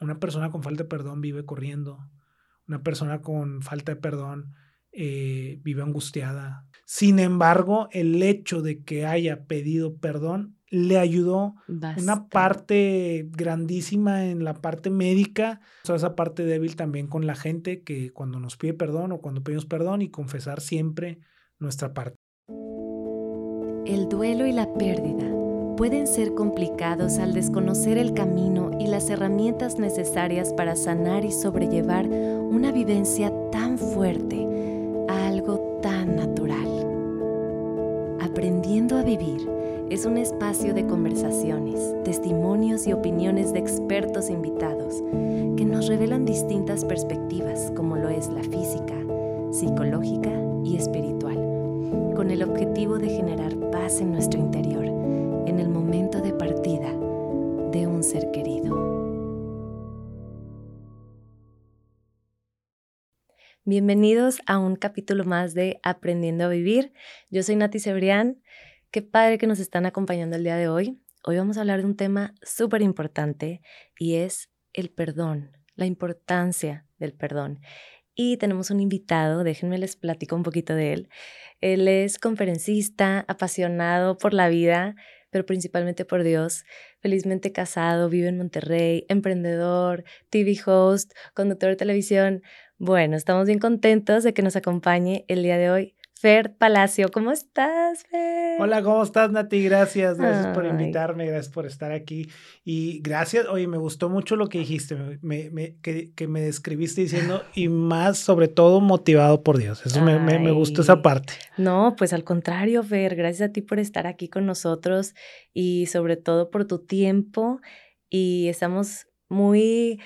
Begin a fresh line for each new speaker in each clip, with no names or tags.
una persona con falta de perdón vive corriendo. Una persona con falta de perdón eh, vive angustiada. Sin embargo, el hecho de que haya pedido perdón le ayudó una parte grandísima en la parte médica, o esa parte débil también con la gente que cuando nos pide perdón o cuando pedimos perdón y confesar siempre nuestra parte.
El duelo y la pérdida pueden ser complicados al desconocer el camino y las herramientas necesarias para sanar y sobrellevar una vivencia tan fuerte a algo tan natural. Aprendiendo a vivir es un espacio de conversaciones, testimonios y opiniones de expertos invitados que nos revelan distintas perspectivas como lo es la física, psicológica y espiritual, con el objetivo de generar paz en nuestro interior en el momento de partida de un ser querido. Bienvenidos a un capítulo más de Aprendiendo a Vivir. Yo soy Nati Cebrián Qué padre que nos están acompañando el día de hoy. Hoy vamos a hablar de un tema súper importante y es el perdón, la importancia del perdón. Y tenemos un invitado, déjenme les platico un poquito de él. Él es conferencista, apasionado por la vida, pero principalmente por Dios. Felizmente casado, vive en Monterrey, emprendedor, TV host, conductor de televisión. Bueno, estamos bien contentos de que nos acompañe el día de hoy. Fer Palacio, ¿cómo estás, Fer?
Hola, ¿cómo estás, Nati? Gracias, gracias por invitarme, gracias por estar aquí. Y gracias, oye, me gustó mucho lo que dijiste, me, que, me describiste diciendo, y más, sobre todo, motivado por Dios. Eso me, me, gustó esa parte.
No, pues al contrario, Fer, gracias a ti por estar aquí con nosotros y sobre todo por tu tiempo. Y estamos muy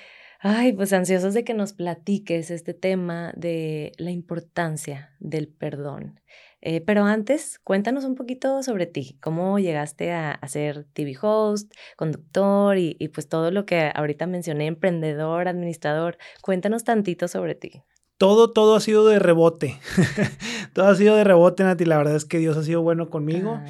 Ay, pues ansiosos de que nos platiques este tema de la importancia del perdón. Eh, pero antes, cuéntanos un poquito sobre ti, cómo llegaste a, ser TV host, conductor y, y, pues todo lo que ahorita mencioné, emprendedor, administrador. Cuéntanos tantito sobre ti.
Todo, todo ha sido de rebote. todo ha sido de rebote, Nati. La verdad es que Dios ha sido bueno conmigo.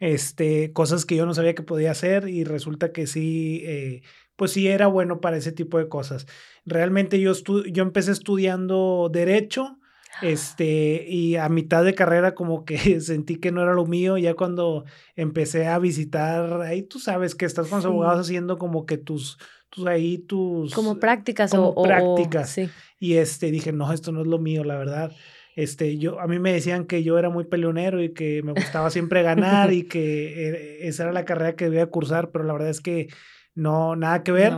Este, cosas que yo no sabía que podía hacer y resulta que sí. Eh, pues sí era bueno para ese tipo de cosas. Realmente yo, yo empecé estudiando derecho, este, y a mitad de carrera como que sentí que no era lo mío, ya cuando empecé a visitar, ahí tú sabes que estás con los abogados haciendo como que tus, tus ahí tus...
Como prácticas
o, prácticas. sí. Y este, dije, no, esto no es lo mío, la verdad. Este, yo, a mí me decían que yo era muy peleonero y que me gustaba siempre ganar y que eh, esa era la carrera que debía cursar, pero la verdad es que no, nada que ver.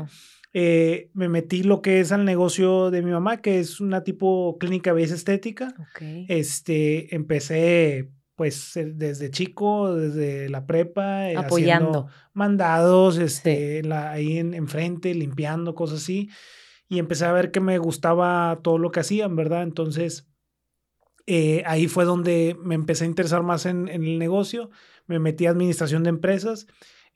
Eh, me metí lo que es al negocio de mi mamá, que es una tipo clínica de belleza estética. Este, empecé pues desde chico, desde la prepa, eh, apoyando mandados, este, la, ahí en, enfrente, limpiando, cosas así. Y empecé a ver que me gustaba todo lo que hacían, ¿verdad? Entonces, eh, ahí fue donde me empecé a interesar más en, en el negocio. Me metí a administración de empresas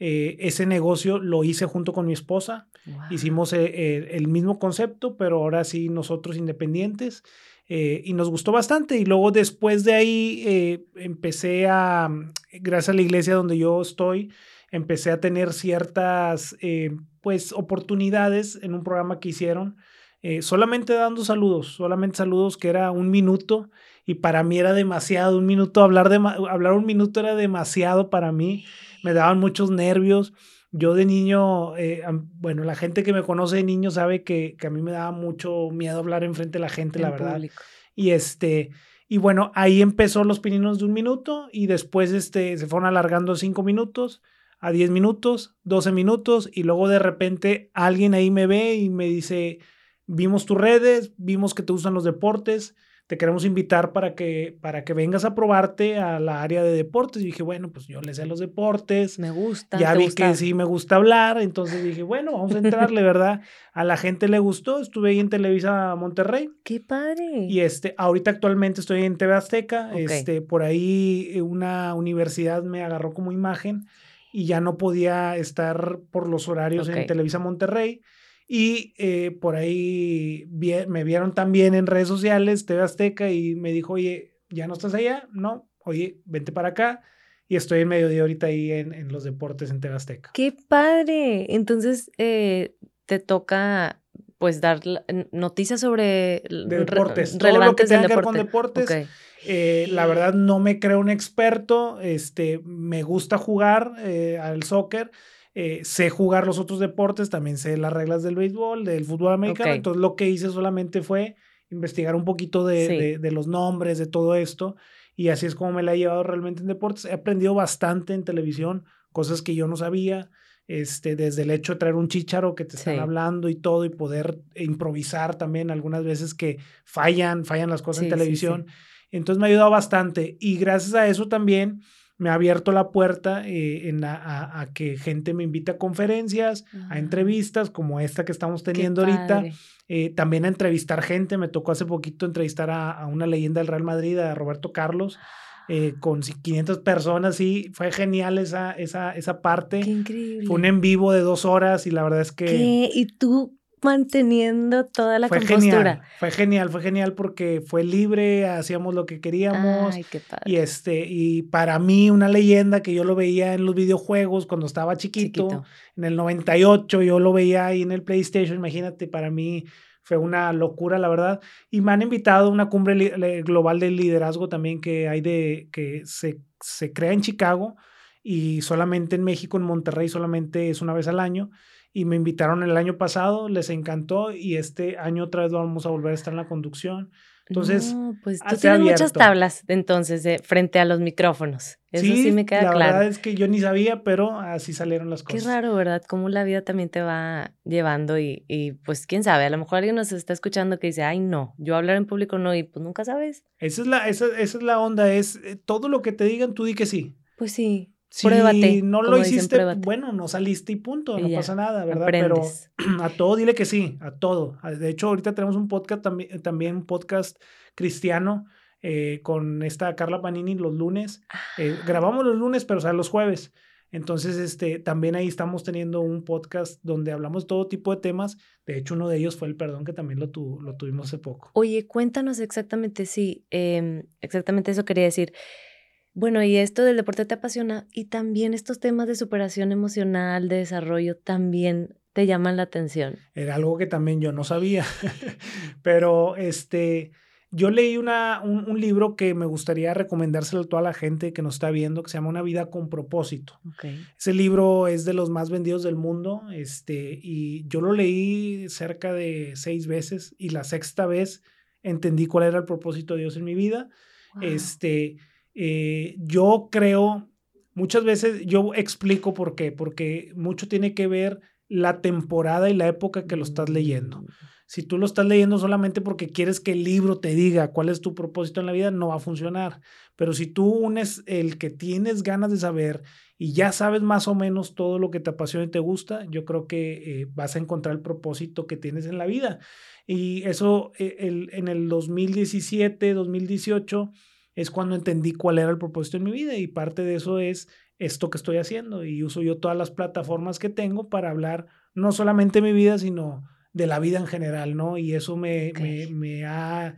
eh, ese negocio lo hice junto con mi esposa. Hicimos eh, eh, el mismo concepto, pero ahora sí nosotros independientes. Y nos gustó bastante. Y luego después de ahí empecé a, gracias a la iglesia donde yo estoy, empecé a tener ciertas pues oportunidades en un programa que hicieron. solamente dando saludos, solamente saludos que era un minuto y para mí era demasiado, un minuto, hablar, de, hablar un minuto era demasiado para mí me daban muchos nervios. Yo de niño, eh, bueno, la gente que me conoce de niño sabe que, que, a mí me daba mucho miedo hablar enfrente de la gente, la verdad. Y este, y bueno, ahí empezó los pininos de un minuto y después este, se fueron alargando cinco minutos a diez minutos, doce minutos y luego de repente alguien ahí me ve y me dice, vimos tus redes, vimos que te gustan los deportes, te queremos invitar para que, para que vengas a probarte a la área de deportes. Y dije, bueno, pues yo le sé los deportes.
Me gusta.
Ya vi que sí me gusta hablar, entonces dije, bueno, vamos a entrarle, ¿verdad? A la gente le gustó, estuve ahí en Televisa Monterrey.
¡Qué padre!
Y este, ahorita actualmente estoy en TV Azteca, este, por ahí eh, una universidad me agarró como imagen y ya no podía estar por los horarios en Televisa Monterrey. Y eh, por ahí me vieron también en redes sociales, TV Azteca, y me dijo, oye, ¿ya no estás allá? No, oye, vente para acá. Y estoy en medio de ahorita ahí en, en los deportes en TV Azteca.
¡Qué padre! Entonces, eh, te toca pues dar noticias sobre
deportes, relevantes todo lo que tenga con deportes. Eh, la verdad no me creo un experto, este, me gusta jugar eh, al soccer, eh, sé jugar los otros deportes, también sé las reglas del béisbol, del fútbol americano, entonces lo que hice solamente fue investigar un poquito de, de, los nombres, de todo esto, y así es como me la he llevado realmente en deportes. He aprendido bastante en televisión, cosas que yo no sabía, este, desde el hecho de traer un chicharo que te están hablando y todo, y poder improvisar también algunas veces que fallan, fallan las cosas en televisión. Entonces me ha ayudado bastante y gracias a eso también me ha abierto la puerta eh, en a, que gente me invita a conferencias, a ah. entrevistas como esta que estamos teniendo ahorita. Eh, también a entrevistar gente. Me tocó hace poquito entrevistar a, una leyenda del Real Madrid, a Roberto Carlos. Eh, con 500 personas, sí, fue genial esa, esa, esa parte.
Qué increíble.
Fue un en vivo de dos horas y la verdad es que...
¿Qué? ¿Y tú manteniendo toda la
fue Genial, fue genial, fue genial porque fue libre, hacíamos lo que queríamos.
Ay, qué padre.
Y este, y para mí una leyenda que yo lo veía en los videojuegos cuando estaba chiquito, en el 98 yo lo veía ahí en el PlayStation, imagínate, para mí fue una locura, la verdad. Y me han invitado a una cumbre global de liderazgo también que hay de, que se, se crea en Chicago y solamente en México, en Monterrey, solamente es una vez al año y me invitaron el año pasado, les encantó y este año otra vez vamos a volver a estar en la conducción. Entonces,
pues tú tienes muchas tablas entonces frente a los micrófonos. Eso sí, me queda claro. La
verdad es que yo ni sabía, pero así salieron las cosas.
Qué raro, ¿verdad? Cómo la vida también te va llevando y, y, pues quién sabe, a lo mejor alguien nos está escuchando que dice, ay no, yo hablar en público no y pues nunca sabes.
Esa es la, esa, esa es la onda, es eh, todo lo que te digan, tú di que sí.
Pues sí.
Si no lo hiciste, bueno, no saliste y punto, no pasa nada, ¿verdad? Pero a todo dile que sí, a todo. De hecho, ahorita tenemos un podcast también, también un podcast cristiano eh, con esta Carla Panini los lunes. Eh, ah. grabamos los lunes, pero o sea, los jueves. Entonces, este, también ahí estamos teniendo un podcast donde hablamos todo tipo de temas. De hecho, uno de ellos fue el perdón, que también lo, lo tuvimos hace poco.
Oye, cuéntanos exactamente, sí, em, exactamente eso quería decir. Bueno, y esto del deporte te apasiona y también estos temas de superación emocional, de desarrollo, también te llaman la atención.
Era algo que también yo no sabía, pero este, yo leí una, un, libro que me gustaría recomendárselo a toda la gente que nos está viendo, que se llama Una vida con propósito. Ese libro es de los más vendidos del mundo, este, y yo lo leí cerca de seis veces y la sexta vez entendí cuál era el propósito de Dios en mi vida. Este, eh, yo creo, muchas veces yo explico por qué, porque mucho tiene que ver la temporada y la época que lo estás leyendo. Mm. Si tú lo estás leyendo solamente porque quieres que el libro te diga cuál es tu propósito en la vida, no va a funcionar. Pero si tú unes el que tienes ganas de saber y ya sabes más o menos todo lo que te apasiona y te gusta, yo creo que eh, vas a encontrar el propósito que tienes en la vida. Y eso eh, el, en el 2017, 2018 es cuando entendí cuál era el propósito en mi vida y parte de eso es esto que estoy haciendo y uso yo todas las plataformas que tengo para hablar no solamente de mi vida, sino de la vida en general, ¿no? Y eso me, me, me ha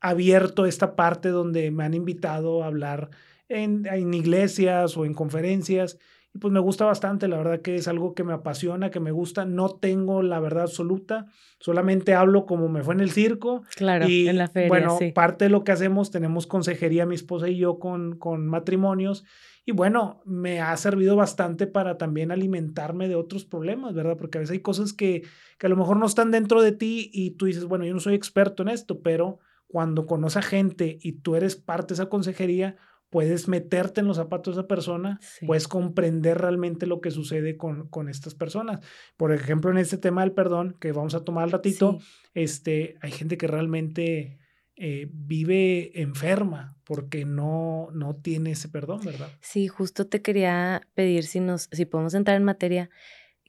abierto esta parte donde me han invitado a hablar en, en iglesias o en conferencias y pues me gusta bastante, la verdad que es algo que me apasiona, que me gusta. No tengo la verdad absoluta, solamente hablo como me fue en el circo.
Claro,
y,
en la feria.
Bueno, parte de lo que hacemos, tenemos consejería, mi esposa y yo, con, con matrimonios. Y bueno, me ha servido bastante para también alimentarme de otros problemas, ¿verdad? Porque a veces hay cosas que, que a lo mejor no están dentro de ti y tú dices, bueno, yo no soy experto en esto, pero cuando conoces a gente y tú eres parte de esa consejería, puedes meterte en los zapatos de esa persona, puedes comprender realmente lo que sucede con, con, estas personas. Por ejemplo, en este tema del perdón, que vamos a tomar al ratito, este, hay gente que realmente eh, vive enferma porque no, no tiene ese perdón, ¿verdad?
Sí, justo te quería pedir si, nos, si podemos entrar en materia,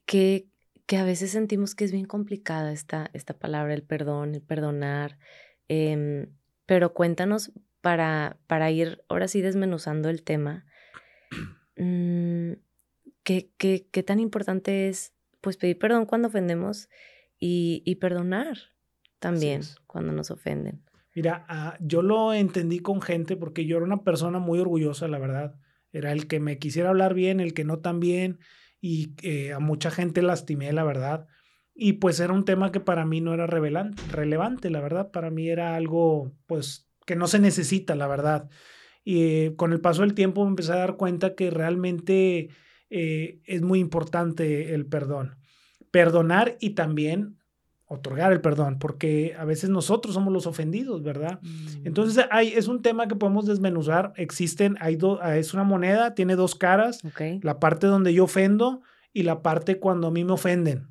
que, que a veces sentimos que es bien complicada esta, esta palabra, el perdón, el perdonar. Em, pero cuéntanos para, para ir ahora sí desmenuzando el tema, mm, ¿qué, qué, qué tan importante es pues pedir perdón cuando ofendemos y, y perdonar también cuando nos ofenden?
Mira, ah, yo lo entendí con gente porque yo era una persona muy orgullosa, la verdad. Era el que me quisiera hablar bien, el que no tan bien, y eh, a mucha gente lastimé, la verdad. y pues era un tema que para mí no era relevante, la verdad, para mí era algo pues que no se necesita, la verdad. Y con el paso del tiempo me empecé a dar cuenta que realmente eh, es muy importante el perdón. Perdonar y también otorgar el perdón, porque a veces nosotros somos los ofendidos, ¿verdad? Mm. Entonces hay, es un tema que podemos desmenuzar. Existen, hay ah, es una moneda, tiene dos caras, la parte donde yo ofendo y la parte cuando a mí me ofenden.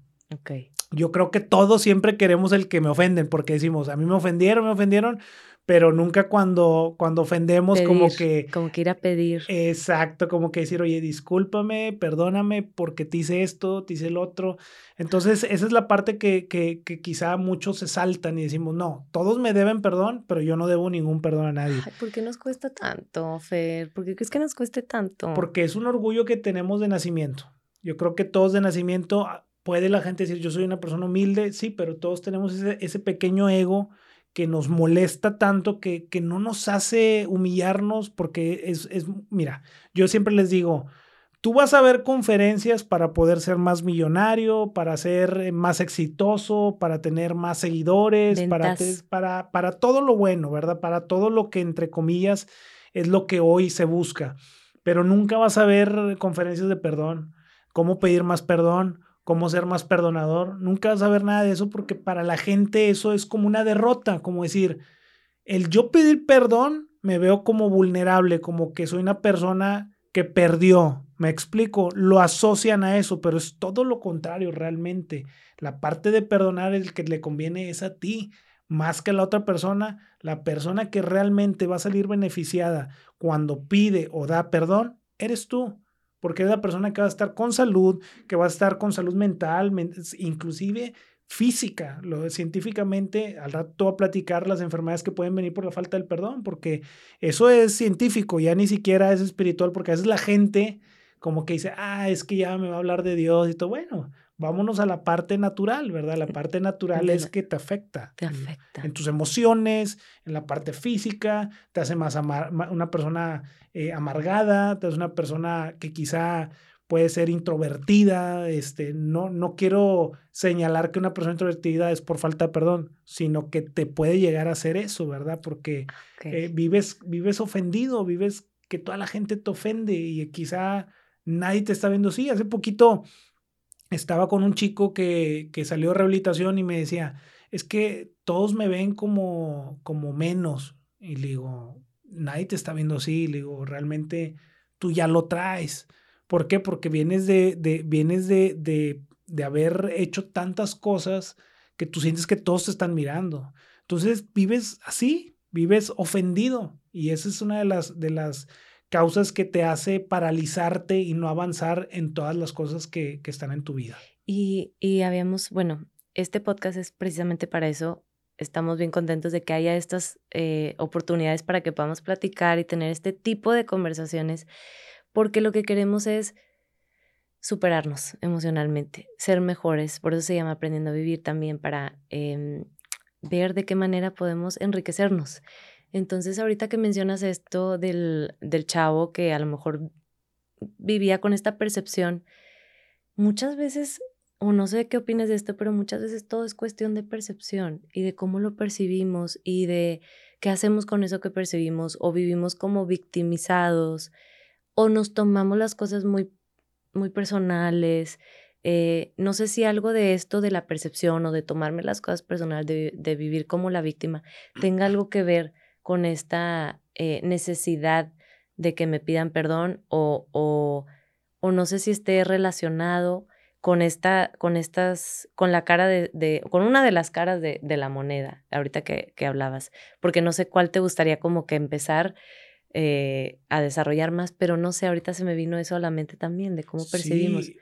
Yo creo que todos siempre queremos el que me ofenden, porque decimos, a mí me ofendieron, me ofendieron, pero nunca cuando, cuando ofendemos como que...
Como que ir a pedir.
Exacto, como que decir, oye, discúlpame, perdóname porque te hice esto, te hice el otro. Entonces, esa es la parte que, que, que quizá muchos se saltan y decimos, no, todos me deben perdón, pero yo no debo ningún perdón a nadie.
¿Por qué nos cuesta tanto, Fer? ¿Por qué crees que nos cueste tanto?
Porque es un orgullo que tenemos de nacimiento. Yo creo que todos de nacimiento ah, puede la gente decir, yo soy una persona humilde, sí, pero todos tenemos ese, ese pequeño ego que nos molesta tanto, que, que no nos hace humillarnos, porque es, es, mira, yo siempre les digo, tú vas a ver conferencias para poder ser más millonario, para ser eh, más exitoso, para tener más seguidores, para, para, para todo lo bueno, ¿verdad? Para todo lo que, entre comillas, es lo que hoy se busca. Pero nunca vas a ver conferencias de perdón, cómo pedir más perdón, cómo ser más perdonador. Nunca vas a ver nada de eso porque para la gente eso es como una derrota, como decir, el yo pedir perdón me veo como vulnerable, como que soy una persona que perdió. Me explico, lo asocian a eso, pero es todo lo contrario realmente. La parte de perdonar el que le conviene es a ti, más que a la otra persona. La persona que realmente va a salir beneficiada cuando pide o da perdón, eres tú porque es la persona que va a estar con salud, que va a estar con salud mental, inclusive física. Lo, científicamente, al rato a platicar las enfermedades que pueden venir por la falta del perdón, porque eso es científico, ya ni siquiera es espiritual, porque a veces la gente como que dice, ah, es que ya me va a hablar de Dios y todo. Bueno, vámonos a la parte natural, ¿verdad? La parte natural es que te afecta.
Te afecta.
En, tus emociones, en la parte física, te hace más una persona eh, amargada, te hace una persona que quizá puede ser introvertida. Este, no, no quiero señalar que una persona introvertida es por falta de perdón, sino que te puede llegar a hacer eso, ¿verdad? Porque eh, vives, vives ofendido, vives que toda la gente te ofende y quizá nadie te está viendo así. Hace poquito estaba con un chico que, que salió de rehabilitación y me decía, es que todos me ven como, como menos. Y le digo, nadie te está viendo así. Le digo, realmente tú ya lo traes. ¿Por qué? Porque vienes de, de vienes de, de, de haber hecho tantas cosas que tú sientes que todos te están mirando. Entonces vives así, vives ofendido. Y esa es una de las, de las causas que te hace paralizarte y no avanzar en todas las cosas que, están en tu vida.
Y, y habíamos, bueno, este podcast es precisamente para eso. Estamos bien contentos de que haya estas eh, oportunidades para que podamos platicar y tener este tipo de conversaciones, porque lo que queremos es superarnos emocionalmente, ser mejores. Por eso se llama Aprendiendo a Vivir también, para em, ver de qué manera podemos enriquecernos. Entonces, ahorita que mencionas esto del, del chavo que a lo mejor vivía con esta percepción, muchas veces, o no sé qué opinas de esto, pero muchas veces todo es cuestión de percepción y de cómo lo percibimos y de qué hacemos con eso que percibimos o vivimos como victimizados o nos tomamos las cosas muy, muy personales. Eh, no sé si algo de esto de la percepción o de tomarme las cosas personales, de, de vivir como la víctima, tenga algo que ver con esta eh, necesidad de que me pidan perdón o, o, o, no sé si esté relacionado con esta, con estas, con la cara de, de con una de las caras de, de la moneda, ahorita que, que, hablabas, porque no sé cuál te gustaría como que empezar eh, a desarrollar más, pero no sé, ahorita se me vino eso a la mente también, de cómo percibimos.
Sí,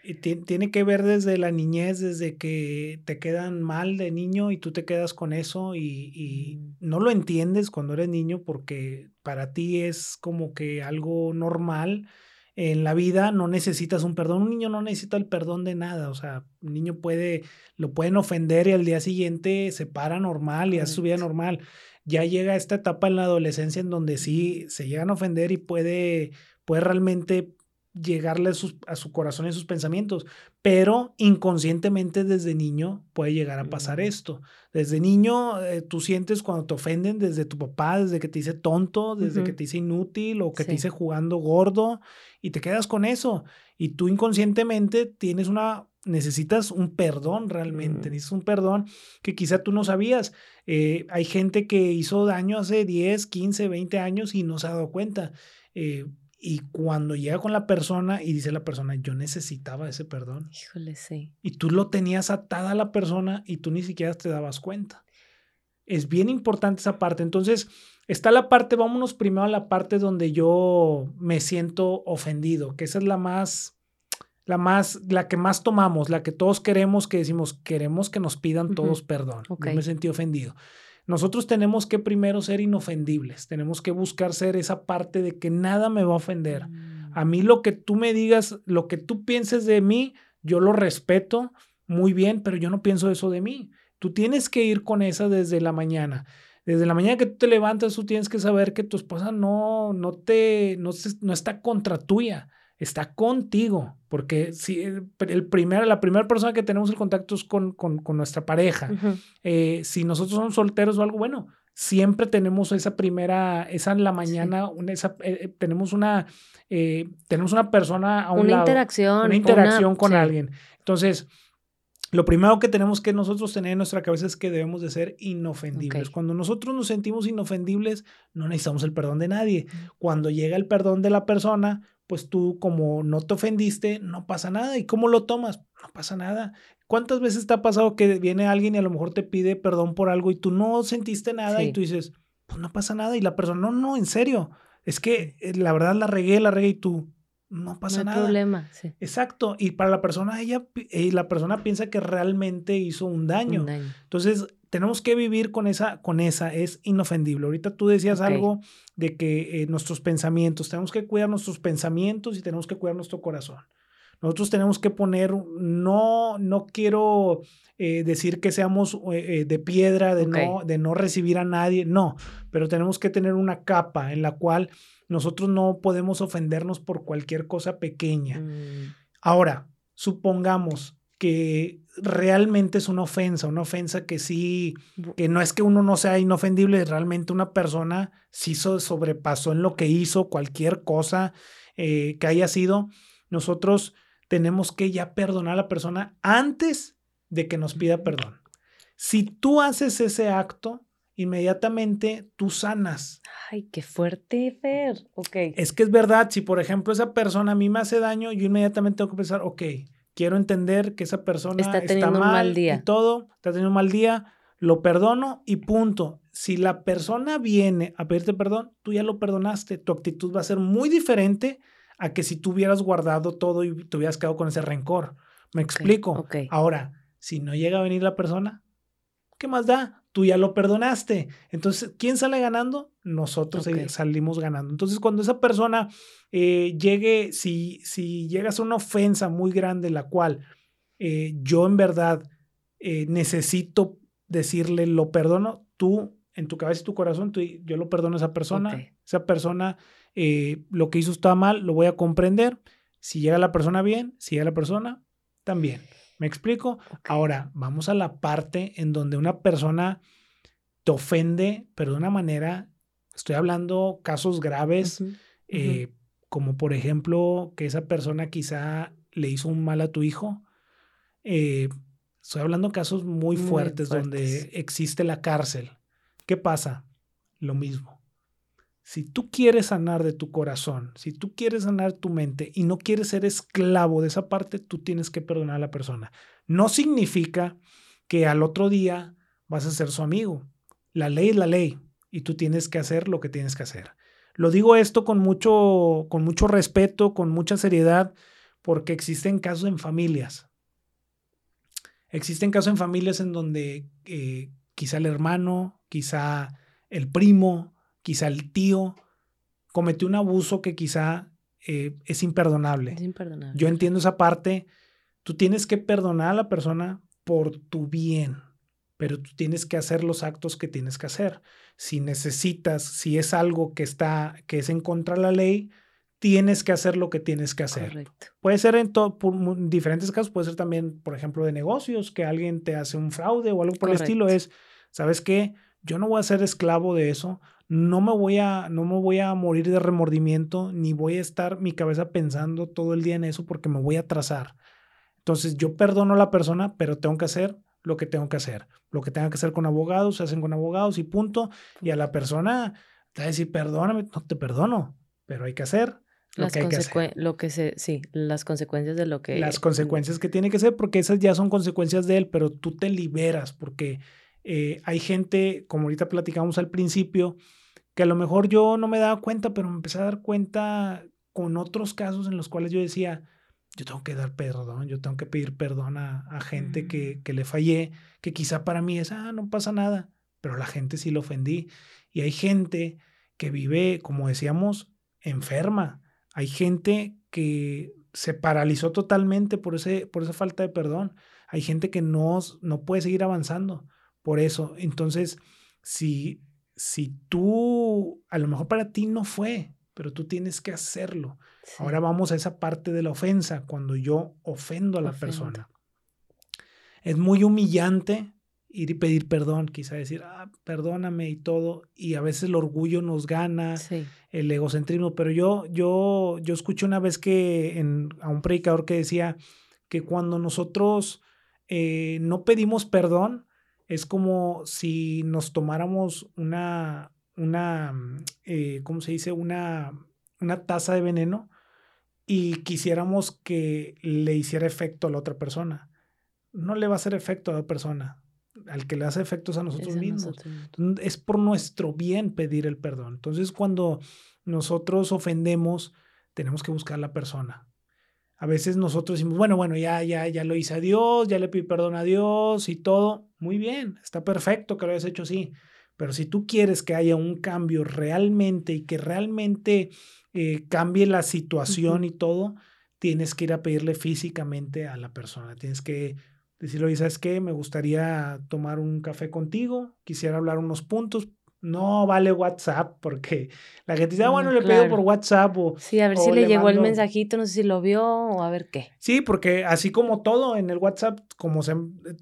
tiene que ver desde la niñez, desde que te quedan mal de niño y tú te quedas con eso y, y mm. no lo entiendes cuando eres niño porque para ti es como que algo normal en la vida no necesitas un perdón. Un niño no necesita el perdón de nada. O sea, un niño puede, lo pueden ofender y al día siguiente se para normal y hace su vida normal ya llega esta etapa en la adolescencia en donde sí se llegan a ofender y puede, puede realmente llegarle a, su corazón y a sus pensamientos, pero inconscientemente desde niño puede llegar a pasar esto. Desde niño eh, tú sientes cuando te ofenden desde tu papá, desde que te dice tonto, desde que te dice inútil o que te dice jugando gordo y te quedas con eso. Y tú inconscientemente tienes una, necesitas un perdón realmente, mm. necesitas un perdón que quizá tú no sabías. Eh, hay gente que hizo daño hace 10, 15, 20 años y no se ha dado cuenta. Eh, y cuando llega con la persona y dice la persona, yo necesitaba ese perdón.
Híjole, sí.
Y tú lo tenías atada a la persona y tú ni siquiera te dabas cuenta. Es bien importante esa parte. Entonces, está la parte, vámonos primero a la parte donde yo me siento ofendido, que esa es la más, la más, la que más tomamos, la que todos queremos, que decimos, queremos que nos pidan todos perdón. Yo me sentí ofendido. Nosotros tenemos que primero ser inofendibles, tenemos que buscar ser esa parte de que nada me va a ofender. A mí lo que tú me digas, lo que tú pienses de mí, yo lo respeto muy bien, pero yo no pienso eso de mí. Tú tienes que ir con esa desde la mañana. Desde la mañana que tú te levantas, tú tienes que saber que tu esposa no, no, te, no, no está contra tuya está contigo, porque si el primer, la primera persona que tenemos el contacto es con, con, nuestra pareja. Eh, si nosotros somos solteros o algo, bueno, siempre tenemos esa primera, esa en la mañana, esa, eh, eh, tenemos una, tenemos una persona a un
una interacción.
Una interacción con alguien. Entonces, lo primero que tenemos que nosotros tener en nuestra cabeza es que debemos de ser inofendibles. Cuando nosotros nos sentimos inofendibles, no necesitamos el perdón de nadie. Cuando llega el perdón de la persona, pues tú como no te ofendiste, no pasa nada. ¿Y cómo lo tomas? No pasa nada. ¿Cuántas veces te ha pasado que viene alguien y a lo mejor te pide perdón por algo y tú no sentiste nada y tú dices, pues no pasa nada? Y la persona, no, no, en serio. Es que eh, la verdad la regué, la regué y tú, no pasa no hay
problema, sí.
Exacto. Y para la persona, ella, y la persona piensa que realmente hizo un daño. un daño. Entonces, tenemos que vivir con esa, con esa, es inofendible. Ahorita tú decías algo de que eh, nuestros pensamientos, tenemos que cuidar nuestros pensamientos y tenemos que cuidar nuestro corazón. Nosotros tenemos que poner, no, no quiero eh, decir que seamos eh, de piedra, de, no, de no recibir a nadie, no, pero tenemos que tener una capa en la cual nosotros no podemos ofendernos por cualquier cosa pequeña. Mm. Ahora, supongamos que realmente es una ofensa, una ofensa que sí, que no es que uno no sea inofendible, realmente una persona sí sobrepasó en lo que hizo, cualquier cosa eh, que haya sido, nosotros tenemos que ya perdonar a la persona antes de que nos pida perdón. Si tú haces ese acto, inmediatamente tú sanas.
Ay, qué fuerte, Fer. Ok.
Es que es verdad, si por ejemplo esa persona a mí me hace daño, yo inmediatamente tengo que pensar, ok, quiero entender que esa persona está, teniendo mal, un mal día. y todo, está teniendo un mal día, lo perdono y punto. Si la persona viene a pedirte perdón, tú ya lo perdonaste, tu actitud va a ser muy diferente a que si tú hubieras guardado todo y te hubieras quedado con ese rencor. ¿Me explico? Ahora, si no llega a venir la persona, ¿qué más da? Tú ya lo perdonaste. Entonces, ¿quién sale ganando? Nosotros salimos ganando. Entonces, cuando esa persona eh, llegue, si, si llega a ser una ofensa muy grande, la cual eh, yo en verdad eh, necesito decirle, lo perdono, tú en tu cabeza y tu corazón, tú, yo lo perdono a esa persona. Esa persona, lo que hizo está mal, lo voy a comprender. Si llega la persona bien, si llega la persona, también. ¿Me explico? Ahora, vamos a la parte en donde una persona te ofende, pero de una manera, estoy hablando casos graves, eh, como por ejemplo que esa persona quizá le hizo un mal a tu hijo. Eh, estoy hablando casos muy, fuertes, donde existe la cárcel. ¿Qué pasa? Lo mismo. Si tú quieres sanar de tu corazón, si tú quieres sanar tu mente y no quieres ser esclavo de esa parte, tú tienes que perdonar a la persona. No significa que al otro día vas a ser su amigo. La ley es la ley y tú tienes que hacer lo que tienes que hacer. Lo digo esto con mucho, con mucho respeto, con mucha seriedad, porque existen casos en familias. Existen casos en familias en donde eh, quizá el hermano, quizá el primo, quizá el tío cometió un abuso que quizá eh, es imperdonable.
Es imperdonable.
Yo entiendo esa parte. Tú tienes que perdonar a la persona por tu bien, pero tú tienes que hacer los actos que tienes que hacer. Si necesitas, si es algo que está, que es en contra de la ley, tienes que hacer lo que tienes que hacer. Puede ser en, diferentes casos, puede ser también, por ejemplo, de negocios, que alguien te hace un fraude o algo por el estilo. Es, ¿sabes qué? Yo no voy a ser esclavo de eso, no me voy a, no me voy a morir de remordimiento, ni voy a estar mi cabeza pensando todo el día en eso porque me voy a atrasar. Entonces yo perdono a la persona, pero tengo que hacer lo que tengo que hacer. Lo que tenga que hacer con abogados, se hacen con abogados y punto. Y a la persona te va a decir, perdóname, no te perdono, pero hay que hacer
lo que hay que hacer. Lo que se, sí, las consecuencias de lo que...
Las consecuencias que tiene que ser, porque esas ya son consecuencias de él, pero tú te liberas, porque eh, hay gente, como ahorita platicamos al principio, que a lo mejor yo no me daba cuenta, pero me empecé a dar cuenta con otros casos en los cuales yo decía, yo tengo que dar perdón, yo tengo que pedir perdón a, gente mm. que, que, le fallé, que quizá para mí es, ah, no pasa nada, pero la gente sí lo ofendí. Y hay gente que vive, como decíamos, enferma. Hay gente que se paralizó totalmente por, ese, por esa falta de perdón. Hay gente que no, no puede seguir avanzando por eso. Entonces, si, si tú, a lo mejor para ti no fue, pero tú tienes que hacerlo. Ahora vamos a esa parte de la ofensa, cuando yo ofendo a la persona. Es muy humillante ir y pedir perdón, quizá decir, ah, perdóname y todo, y a veces el orgullo nos gana, el egocentrismo, pero yo, yo, yo escuché una vez que en, a un predicador que decía que cuando nosotros eh, no pedimos perdón, es como si nos tomáramos una, una, mm, eh, ¿cómo se dice? Una, una taza de veneno y quisiéramos que le hiciera efecto a la otra persona. No le va a hacer efecto a la persona. Al que le hace efectos a nosotros mismos. Es por nuestro bien pedir el perdón. Entonces, cuando nosotros ofendemos, tenemos que buscar a la persona. A veces nosotros decimos, bueno, bueno, ya, ya, ya lo hice a Dios, ya le pido perdón a Dios y todo. Muy bien, está perfecto que lo hayas hecho así. Pero si tú quieres que haya un cambio realmente y que realmente eh, cambie la situación y todo, tienes que ir a pedirle físicamente a la persona. Tienes que decirle, oye, ¿sabes qué? Me gustaría tomar un café contigo, quisiera hablar unos puntos, no vale WhatsApp porque la gente dice, ah, bueno, le pido por WhatsApp o...
Sí, a ver si le, llegó el mensajito, no sé si lo vio o a ver qué.
Sí, porque así como todo en el WhatsApp, como se,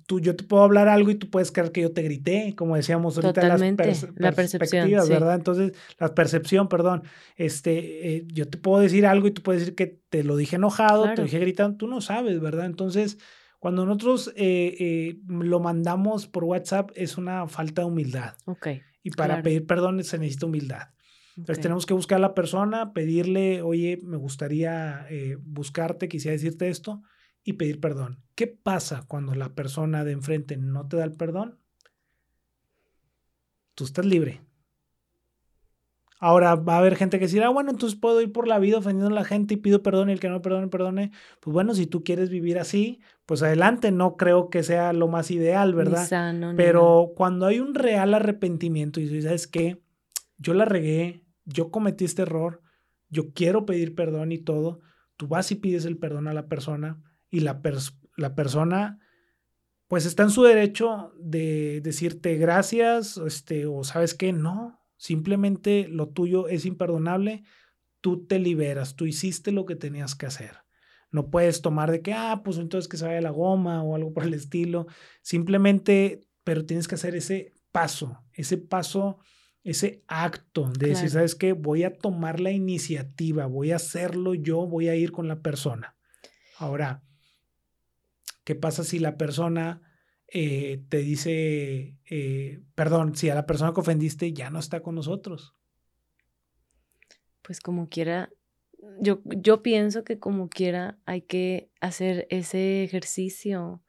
tú, yo te puedo hablar algo y tú puedes creer que yo te grité, como decíamos ahorita, Totalmente. las la percepción, ¿verdad? Entonces, la percepción, perdón, este, eh, yo te puedo decir algo y tú puedes decir que te lo dije enojado, te lo dije gritando, tú no sabes, ¿verdad? Entonces... Cuando nosotros eh, eh, lo mandamos por WhatsApp es una falta de humildad.
Ok.
Y para pedir perdón se necesita humildad. Entonces tenemos que buscar a la persona, pedirle, oye, me gustaría eh, buscarte, quisiera decirte esto, y pedir perdón. ¿Qué pasa cuando la persona de enfrente no te da el perdón? Tú estás libre. Ahora va a haber gente que dirá, ah, bueno, entonces puedo ir por la vida ofendiendo a la gente y pido perdón y el que no perdone, perdone. Pues bueno, si tú quieres vivir así, pues adelante. No creo que sea lo más ideal, ¿verdad? Pero cuando hay un real arrepentimiento y dices, ¿sabes qué? Yo la regué, yo cometí este error, yo quiero pedir perdón y todo, tú vas y pides el perdón a la persona y la, la persona pues está en su derecho de decirte gracias, este, o sabes qué, no, Simplemente lo tuyo es imperdonable, tú te liberas, tú hiciste lo que tenías que hacer. No puedes tomar de que, ah, pues entonces que se vaya la goma o algo por el estilo. Simplemente, pero tienes que hacer ese paso, ese paso, ese acto de decir, ¿sabes qué? Voy a tomar la iniciativa, voy a hacerlo yo, voy a ir con la persona. Ahora, ¿qué pasa si la persona eh, te dice, eh, perdón, si a la persona que ofendiste ya no está con nosotros.
Pues como quiera, yo, yo pienso que como quiera hay que hacer ese ejercicio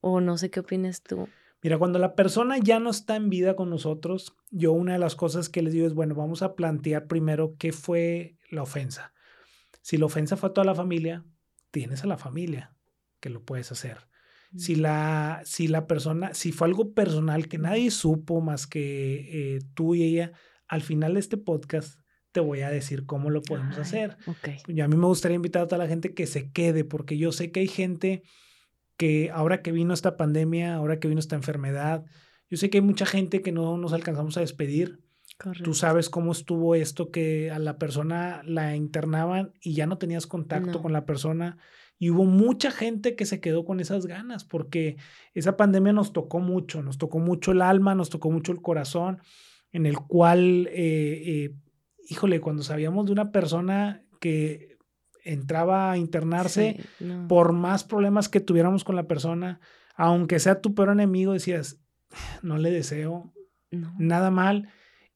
o no sé qué opinas tú.
Mira, cuando la persona ya no está en vida con nosotros, yo una de las cosas que les digo es, bueno, vamos a plantear primero qué fue la ofensa. Si la ofensa fue a toda la familia, tienes a la familia que lo puedes hacer si la, si la persona, si fue algo personal que nadie supo más que eh, tú y ella, al final de este podcast te voy a decir cómo lo podemos hacer. Y a mí me gustaría invitar a toda la gente que se quede, porque yo sé que hay gente que ahora que vino esta pandemia, ahora que vino esta enfermedad, yo sé que hay mucha gente que no nos alcanzamos a despedir. Tú sabes cómo estuvo esto que a la persona la internaban y ya no tenías contacto con la persona. Y hubo mucha gente que se quedó con esas ganas porque esa pandemia nos tocó mucho, nos tocó mucho el alma, nos tocó mucho el corazón, en el cual, eh, eh, híjole, cuando sabíamos de una persona que entraba a internarse, por más problemas que tuviéramos con la persona, aunque sea tu peor enemigo, decías, no le deseo nada mal.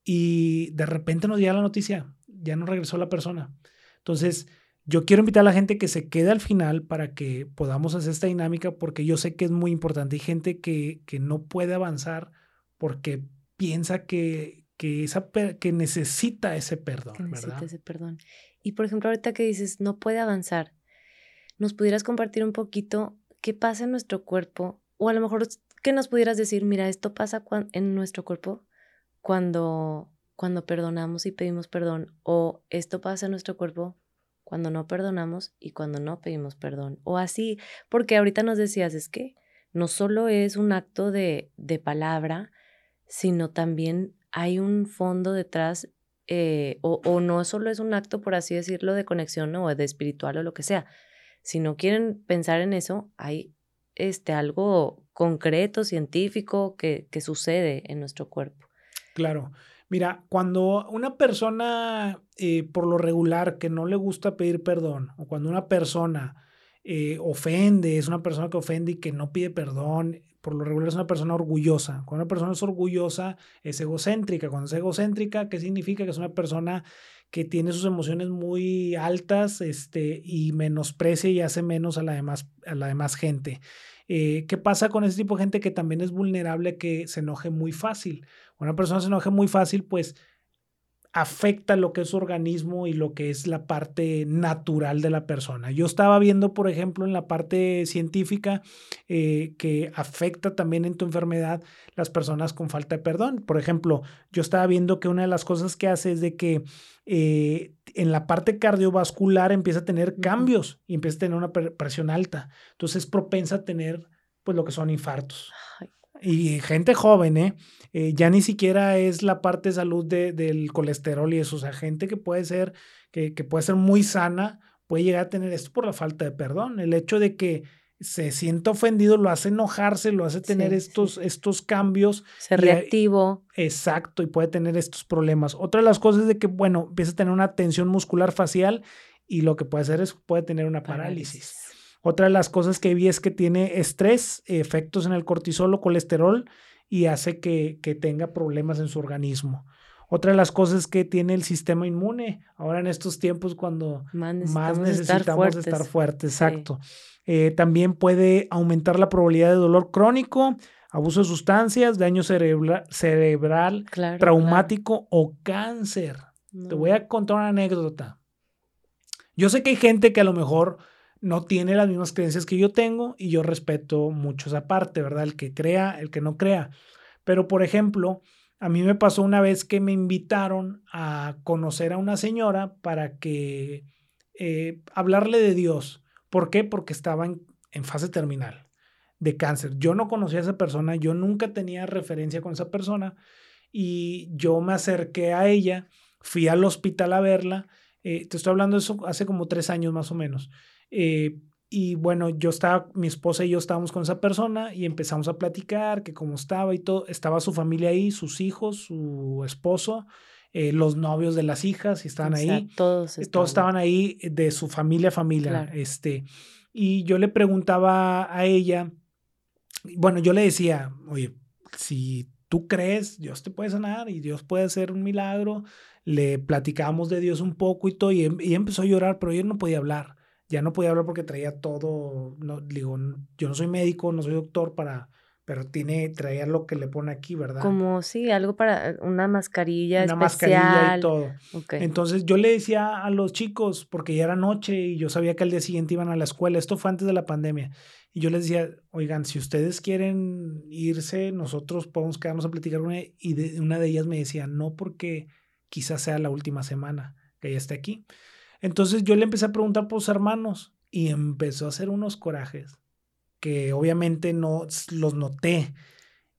Y de repente nos llega la noticia, ya no regresó la persona. Entonces, yo quiero invitar a la gente que se quede al final para que podamos hacer esta dinámica porque yo sé que es muy importante. Hay gente que, que no puede avanzar porque piensa que, que, esa, que necesita ese perdón. Que necesita
ese perdón. Y por ejemplo, ahorita que dices, no puede avanzar, ¿nos pudieras compartir un poquito qué pasa en nuestro cuerpo? O a lo mejor que nos pudieras decir, mira, esto pasa en nuestro cuerpo cuando, cuando perdonamos y pedimos perdón. O esto pasa en nuestro cuerpo cuando no perdonamos y cuando no pedimos perdón. O así, porque ahorita nos decías, es que no solo es un acto de, de palabra, sino también hay un fondo detrás, eh, o, o, no solo es un acto, por así decirlo, de conexión o de espiritual o lo que sea. Si no quieren pensar en eso, hay este, algo concreto, científico, que, que sucede en nuestro cuerpo.
Claro. Mira, cuando una persona, eh, por lo regular, que no le gusta pedir perdón, o cuando una persona eh, ofende, es una persona que ofende y que no pide perdón, por lo regular es una persona orgullosa. Cuando una persona es orgullosa, es egocéntrica. Cuando es egocéntrica, ¿qué significa? Que es una persona que tiene sus emociones muy altas este, y menosprecia y hace menos a la demás, a la demás gente. Eh, ¿Qué pasa con ese tipo de gente que también es vulnerable, que se enoje muy fácil? Una persona se enoja muy fácil, pues afecta lo que es su organismo y lo que es la parte natural de la persona. Yo estaba viendo, por ejemplo, en la parte científica eh, que afecta también en tu enfermedad las personas con falta de perdón. Por ejemplo, yo estaba viendo que una de las cosas que hace es de que eh, en la parte cardiovascular empieza a tener cambios y empieza a tener una presión alta. Entonces es propensa a tener pues lo que son infartos. Y gente joven, ¿eh? ¿eh? Ya ni siquiera es la parte de salud de, del colesterol y eso. O sea, gente que puede ser, que, que puede ser muy sana, puede llegar a tener esto por la falta de perdón. El hecho de que se sienta ofendido lo hace enojarse, lo hace tener estos, estos cambios.
Ser reactivo.
exacto, y puede tener estos problemas. Otra de las cosas es de que, bueno, empieza a tener una tensión muscular facial y lo que puede hacer es, puede tener una parálisis. Otra de las cosas que vi es que tiene estrés, efectos en el cortisol o colesterol y hace que, que tenga problemas en su organismo. Otra de las cosas es que tiene el sistema inmune. Ahora en estos tiempos cuando más necesitamos, estar, fuertes. exacto. Eh, también puede aumentar la probabilidad de dolor crónico, abuso de sustancias, daño cerebral, traumático o cáncer. Te voy a contar una anécdota. Yo sé que hay gente que a lo mejor no tiene las mismas creencias que yo tengo y yo respeto mucho esa parte, ¿verdad? El que crea, el que no crea. Pero, por ejemplo, a mí me pasó una vez que me invitaron a conocer a una señora para que eh, hablarle de Dios. ¿Por qué? Porque estaba en, fase terminal de cáncer. Yo no conocía a esa persona, yo nunca tenía referencia con esa persona y yo me acerqué a ella, fui al hospital a verla. Eh, te estoy hablando de eso hace como tres años más o menos. Eh, y bueno, yo estaba, mi esposa y yo estábamos con esa persona y empezamos a platicar que cómo estaba y todo. Estaba su familia ahí, sus hijos, su esposo, eh, los novios de las hijas, y estaban ahí. Todos estaban. todos estaban ahí de su familia familia. Este, y yo le preguntaba a ella, bueno, yo le decía, oye, si tú crees, Dios te puede sanar y Dios puede hacer un milagro. Le platicamos de Dios un poco y todo, y, y empezó a llorar, pero ella no podía hablar ya no podía hablar porque traía todo, no, digo, yo no soy médico, no soy doctor para, pero tiene, traía lo que le pone aquí, ¿verdad?
Como, sí, algo para una mascarilla Una mascarilla y
todo. Entonces yo le decía a los chicos, porque ya era noche y yo sabía que al día siguiente iban a la escuela, esto fue antes de la pandemia, y yo les decía, oigan, si ustedes quieren irse, nosotros podemos quedarnos a platicar una, y de, una de ellas me decía, no porque quizás sea la última semana que ella esté aquí. Entonces yo le empecé a preguntar por sus hermanos y empezó a hacer unos corajes que obviamente no los noté.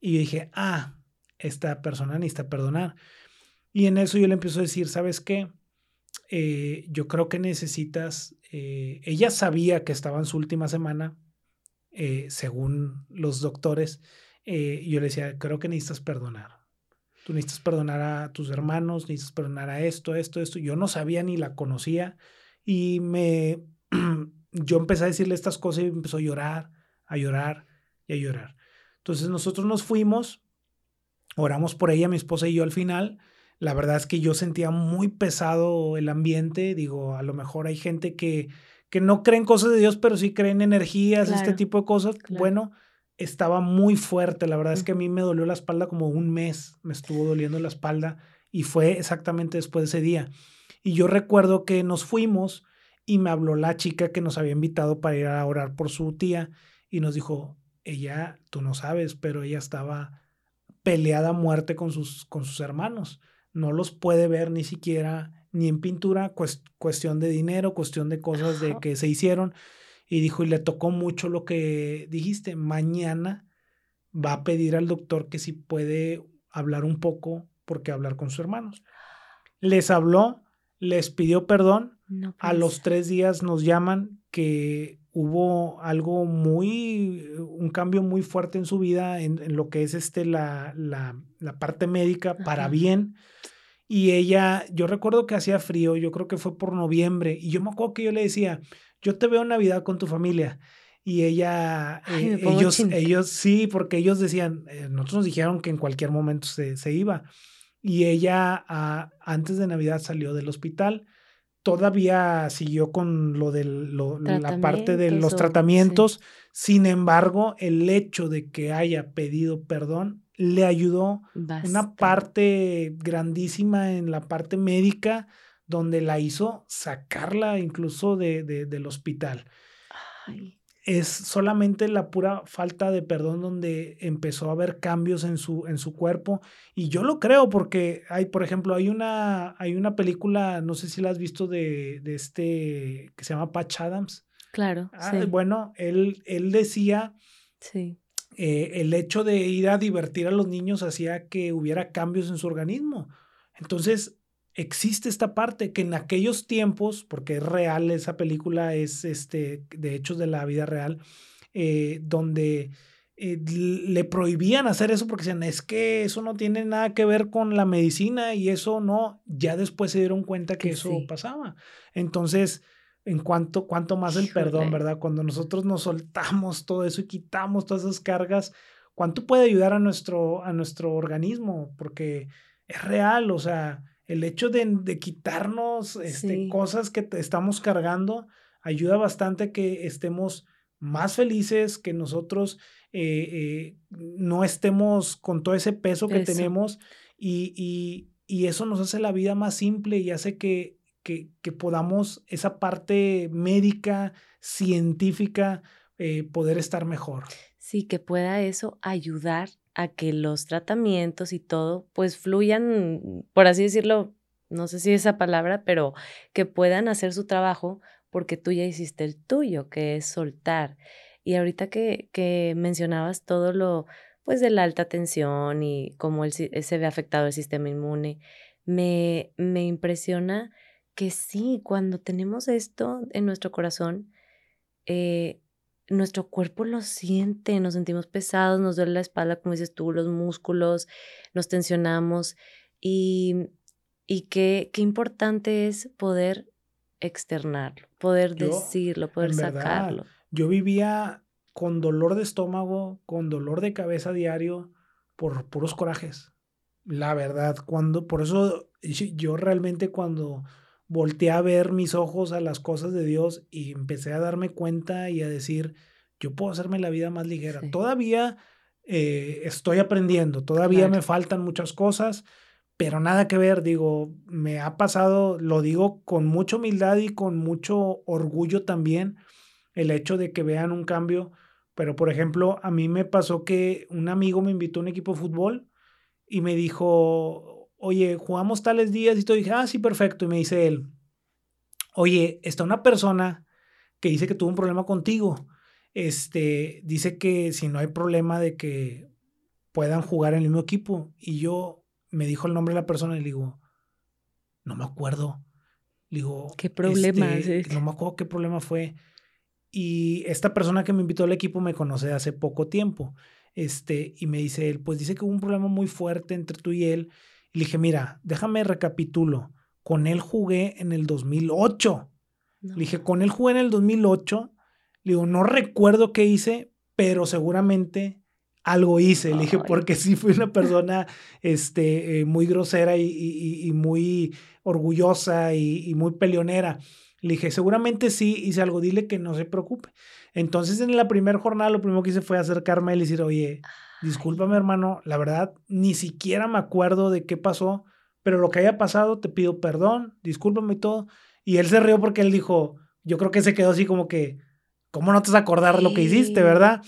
Y dije, ah, esta persona necesita perdonar. Y en eso yo le empiezo a decir, ¿sabes qué? Eh, yo creo que necesitas, eh, ella sabía que estaba en su última semana, eh, según los doctores, yo le decía, creo que necesitas perdonar. Tú necesitas perdonar a tus hermanos, necesitas perdonar a esto, esto, esto. Yo no sabía ni la conocía y me, yo empecé a decirle estas cosas y empezó a llorar, a llorar y a llorar. Entonces nosotros nos fuimos, oramos por ella, mi esposa y yo al final, la verdad es que yo sentía muy pesado el ambiente. Digo, a lo mejor hay gente que, que no cree en cosas de Dios, pero sí creen en energías, este tipo de cosas. Bueno, estaba muy fuerte. La verdad es que a mí me dolió la espalda como un mes. Me estuvo doliendo la espalda y fue exactamente después de ese día. Y yo recuerdo que nos fuimos y me habló la chica que nos había invitado para ir a orar por su tía y nos dijo, ella, tú no sabes, pero ella estaba peleada a muerte con sus, con sus hermanos no los puede ver ni siquiera ni en pintura, cuestión de dinero, cuestión de cosas de que se hicieron. Y dijo, y le tocó mucho lo que dijiste, mañana va a pedir al doctor que si puede hablar un poco, porque hablar con sus hermanos. Les habló, les pidió perdón, a los tres días nos llaman que hubo algo muy, un cambio muy fuerte en su vida, en, lo que es este, la, la, parte médica, para bien. Y ella, yo recuerdo que hacía frío, yo creo que fue por noviembre, y yo me acuerdo que yo le decía, yo te veo en Navidad con tu familia. Y ella, eh, ellos, ellos, sí, porque ellos decían, eh, nosotros nos dijeron que en cualquier momento se, se iba. Y ella, ah, antes de Navidad, salió del hospital todavía siguió con lo de la parte de los tratamientos. Sin embargo, el hecho de que haya pedido perdón le ayudó una parte grandísima en la parte médica donde la hizo sacarla incluso de, del hospital. Ay es solamente la pura falta de perdón donde empezó a haber cambios en su, en su cuerpo. Y yo lo creo porque hay, por ejemplo, hay una, hay una película, no sé si la has visto de, de este, que se llama Patch Adams.
Claro.
Ah, Bueno, él, él decía sí. Eh, el hecho de ir a divertir a los niños hacía que hubiera cambios en su organismo. Entonces, existe esta parte que en aquellos tiempos, porque es real, esa película es este, de hechos de la vida real, eh, donde eh, le prohibían hacer eso porque decían, es que eso no tiene nada que ver con la medicina y eso no, ya después se dieron cuenta que, eso pasaba. Entonces, en cuanto, cuanto más el perdón, ¿verdad? Cuando nosotros nos soltamos todo eso y quitamos todas esas cargas, ¿cuánto puede ayudar a nuestro, a nuestro organismo? Porque es real, o sea, el hecho de, quitarnos este, cosas que estamos cargando ayuda bastante a que estemos más felices, que nosotros eh, eh, no estemos con todo ese peso que tenemos y, eso nos hace la vida más simple y hace que, que, podamos esa parte médica, científica, eh, poder estar mejor.
Sí, que pueda eso ayudar a que los tratamientos y todo pues fluyan, por así decirlo, no sé si esa palabra, pero que puedan hacer su trabajo porque tú ya hiciste el tuyo, que es soltar. Y ahorita que, que mencionabas todo lo, pues de la alta tensión y cómo el, se ve afectado el sistema inmune, me, me impresiona que sí, cuando tenemos esto en nuestro corazón, eh, nuestro cuerpo lo siente, nos sentimos pesados, nos duele la espalda, como dices tú, los músculos, nos tensionamos y, y qué, qué importante es poder externarlo, poder decirlo, poder sacarlo.
yo vivía con dolor de estómago, con dolor de cabeza diario por puros corajes. La verdad, cuando, por eso yo realmente cuando volteé a ver mis ojos a las cosas de Dios y empecé a darme cuenta y a decir, yo puedo hacerme la vida más ligera. Todavía eh, estoy aprendiendo, todavía me faltan muchas cosas, pero nada que ver, digo, me ha pasado, lo digo con mucha humildad y con mucho orgullo también, el hecho de que vean un cambio. Pero, por ejemplo, a mí me pasó que un amigo me invitó a un equipo de fútbol y me dijo, oye, jugamos tales días y todo. dije, ah, sí, perfecto. Y me dice él, oye, está una persona que dice que tuvo un problema contigo. Este, dice que si no hay problema de que puedan jugar en el mismo equipo. Y yo me dijo el nombre de la persona y le digo, no me acuerdo. Le digo,
¿qué problema?
Este, no me acuerdo qué problema fue. Y esta persona que me invitó al equipo me conoce hace poco tiempo. Este, y me dice él, pues dice que hubo un problema muy fuerte entre tú y él. Y le dije, mira, déjame recapitulo. Con él jugué en el 2008. Le dije, con él jugué en el 2008. Le digo, no recuerdo qué hice, pero seguramente algo hice. Le dije, porque sí fui una persona este, eh, muy grosera y, muy orgullosa y, muy peleonera. Le dije, seguramente sí hice algo, dile que no se preocupe. Entonces, en la primera jornada, lo primero que hice fue acercarme a él y decir, oye, discúlpame, hermano, la verdad, ni siquiera me acuerdo de qué pasó, pero lo que haya pasado, te pido perdón, discúlpame y todo. Y él se rió porque él dijo, yo creo que se quedó así como que, ¿cómo no te vas a acordar de lo que hiciste, verdad?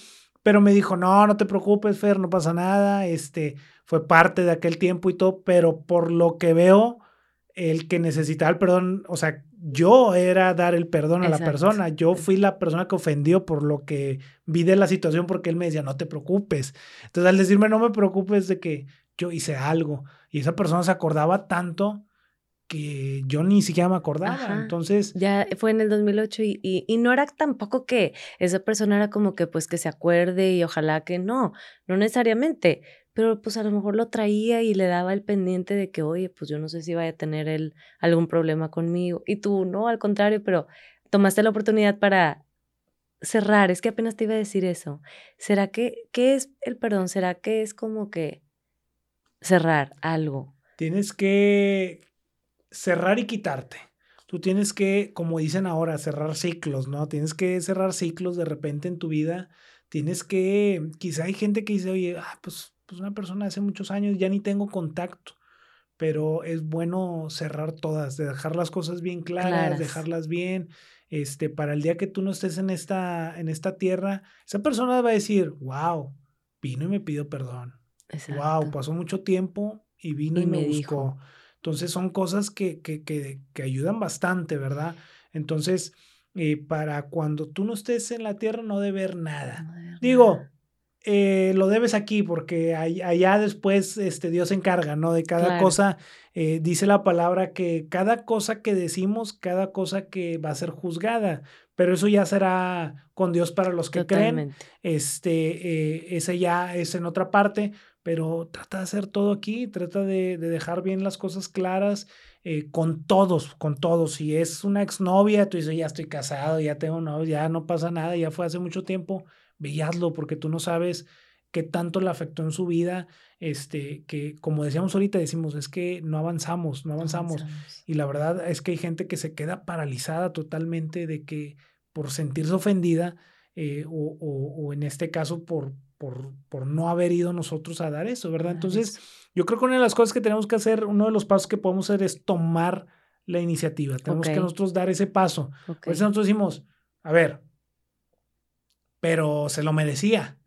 Pero me dijo, no, no te preocupes, Fer, no pasa nada, este, fue parte de aquel tiempo y todo, pero por lo que veo, el que necesitaba el perdón, o sea, yo era dar el perdón a la persona, yo fui la persona que ofendió por lo que vi de la situación porque él me decía, no te preocupes. Entonces al decirme, no me preocupes de que yo hice algo y esa persona se acordaba tanto que yo ni siquiera me acordaba. Entonces.
Ya fue en el 2008 y, y, y, no era tampoco que esa persona era como que pues que se acuerde y ojalá que no, no necesariamente, pero pues a lo mejor lo traía y le daba el pendiente de que, oye, pues yo no sé si vaya a tener él algún problema conmigo. Y tú, no, al contrario, pero tomaste la oportunidad para cerrar. Es que apenas te iba a decir eso. ¿Será que, qué es el perdón? ¿Será que es como que cerrar algo?
Tienes que cerrar y quitarte. Tú tienes que, como dicen ahora, cerrar ciclos, ¿no? Tienes que cerrar ciclos de repente en tu vida. Tienes que, quizá hay gente que dice, oye, ah, pues, pues una persona hace muchos años ya ni tengo contacto, pero es bueno cerrar todas, de dejar las cosas bien claras, dejarlas bien, este, para el día que tú no estés en esta, en esta tierra, esa persona va a decir, wow, vino y me pidió perdón. Wow, pasó mucho tiempo y vino y, me, buscó. Dijo. Entonces son cosas que, que, que, ayudan bastante, ¿verdad? Entonces, eh, para cuando tú no estés en la tierra no debe haber nada. Digo, eh, lo debes aquí porque allá después este, Dios se encarga, ¿no? De cada cosa, eh, dice la palabra que cada cosa que decimos, cada cosa que va a ser juzgada, pero eso ya será con Dios para los que creen. Este, ese ya es en otra parte, pero trata de hacer todo aquí, trata de, dejar bien las cosas claras eh, con todos, con todos. Si es una exnovia, tú dices, ya estoy casado, ya tengo novio, ya no pasa nada, ya fue hace mucho tiempo, veíaslo porque tú no sabes qué tanto le afectó en su vida, este, que como decíamos ahorita, decimos, es que no avanzamos, no avanzamos. Y la verdad es que hay gente que se queda paralizada totalmente de que por sentirse ofendida, eh, o, o en este caso por, por, no haber ido nosotros a dar eso, ¿verdad? Entonces, yo creo que una de las cosas que tenemos que hacer, uno de los pasos que podemos hacer es tomar la iniciativa. Tenemos que nosotros dar ese paso. Por eso nosotros decimos, a ver, pero se lo merecía.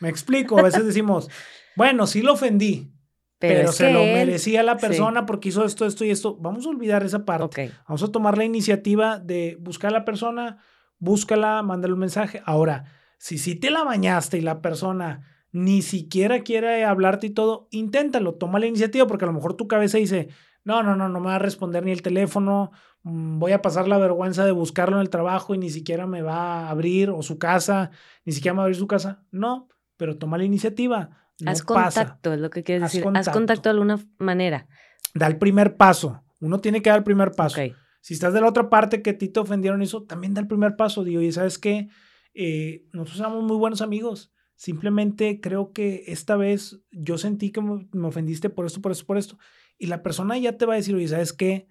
Me explico, a veces decimos, bueno, sí lo ofendí, pero, se lo merecía la persona porque hizo esto, esto y esto. Vamos a olvidar esa parte. Vamos a tomar la iniciativa de buscar a la persona, búscala, mándale un mensaje. Ahora, si sí te la bañaste y la persona ni siquiera quiere hablarte y todo, inténtalo, toma la iniciativa porque a lo mejor tu cabeza dice, no, no, no, no me va a responder ni el teléfono, mm, voy a pasar la vergüenza de buscarlo en el trabajo y ni siquiera me va a abrir o su casa, ni siquiera me va a abrir su casa. No, pero toma la iniciativa.
Haz contacto, es lo que quieres decir. Haz contacto de alguna manera.
Da el primer paso. Uno tiene que dar el primer paso. Si estás de la otra parte que a ti te ofendieron eso, también da el primer paso. Digo, y sabes qué, eh, nosotros somos muy buenos amigos. Simplemente creo que esta vez yo sentí que me ofendiste por esto, por esto, por esto. Y la persona ya te va a decir, oye, ¿sabes qué?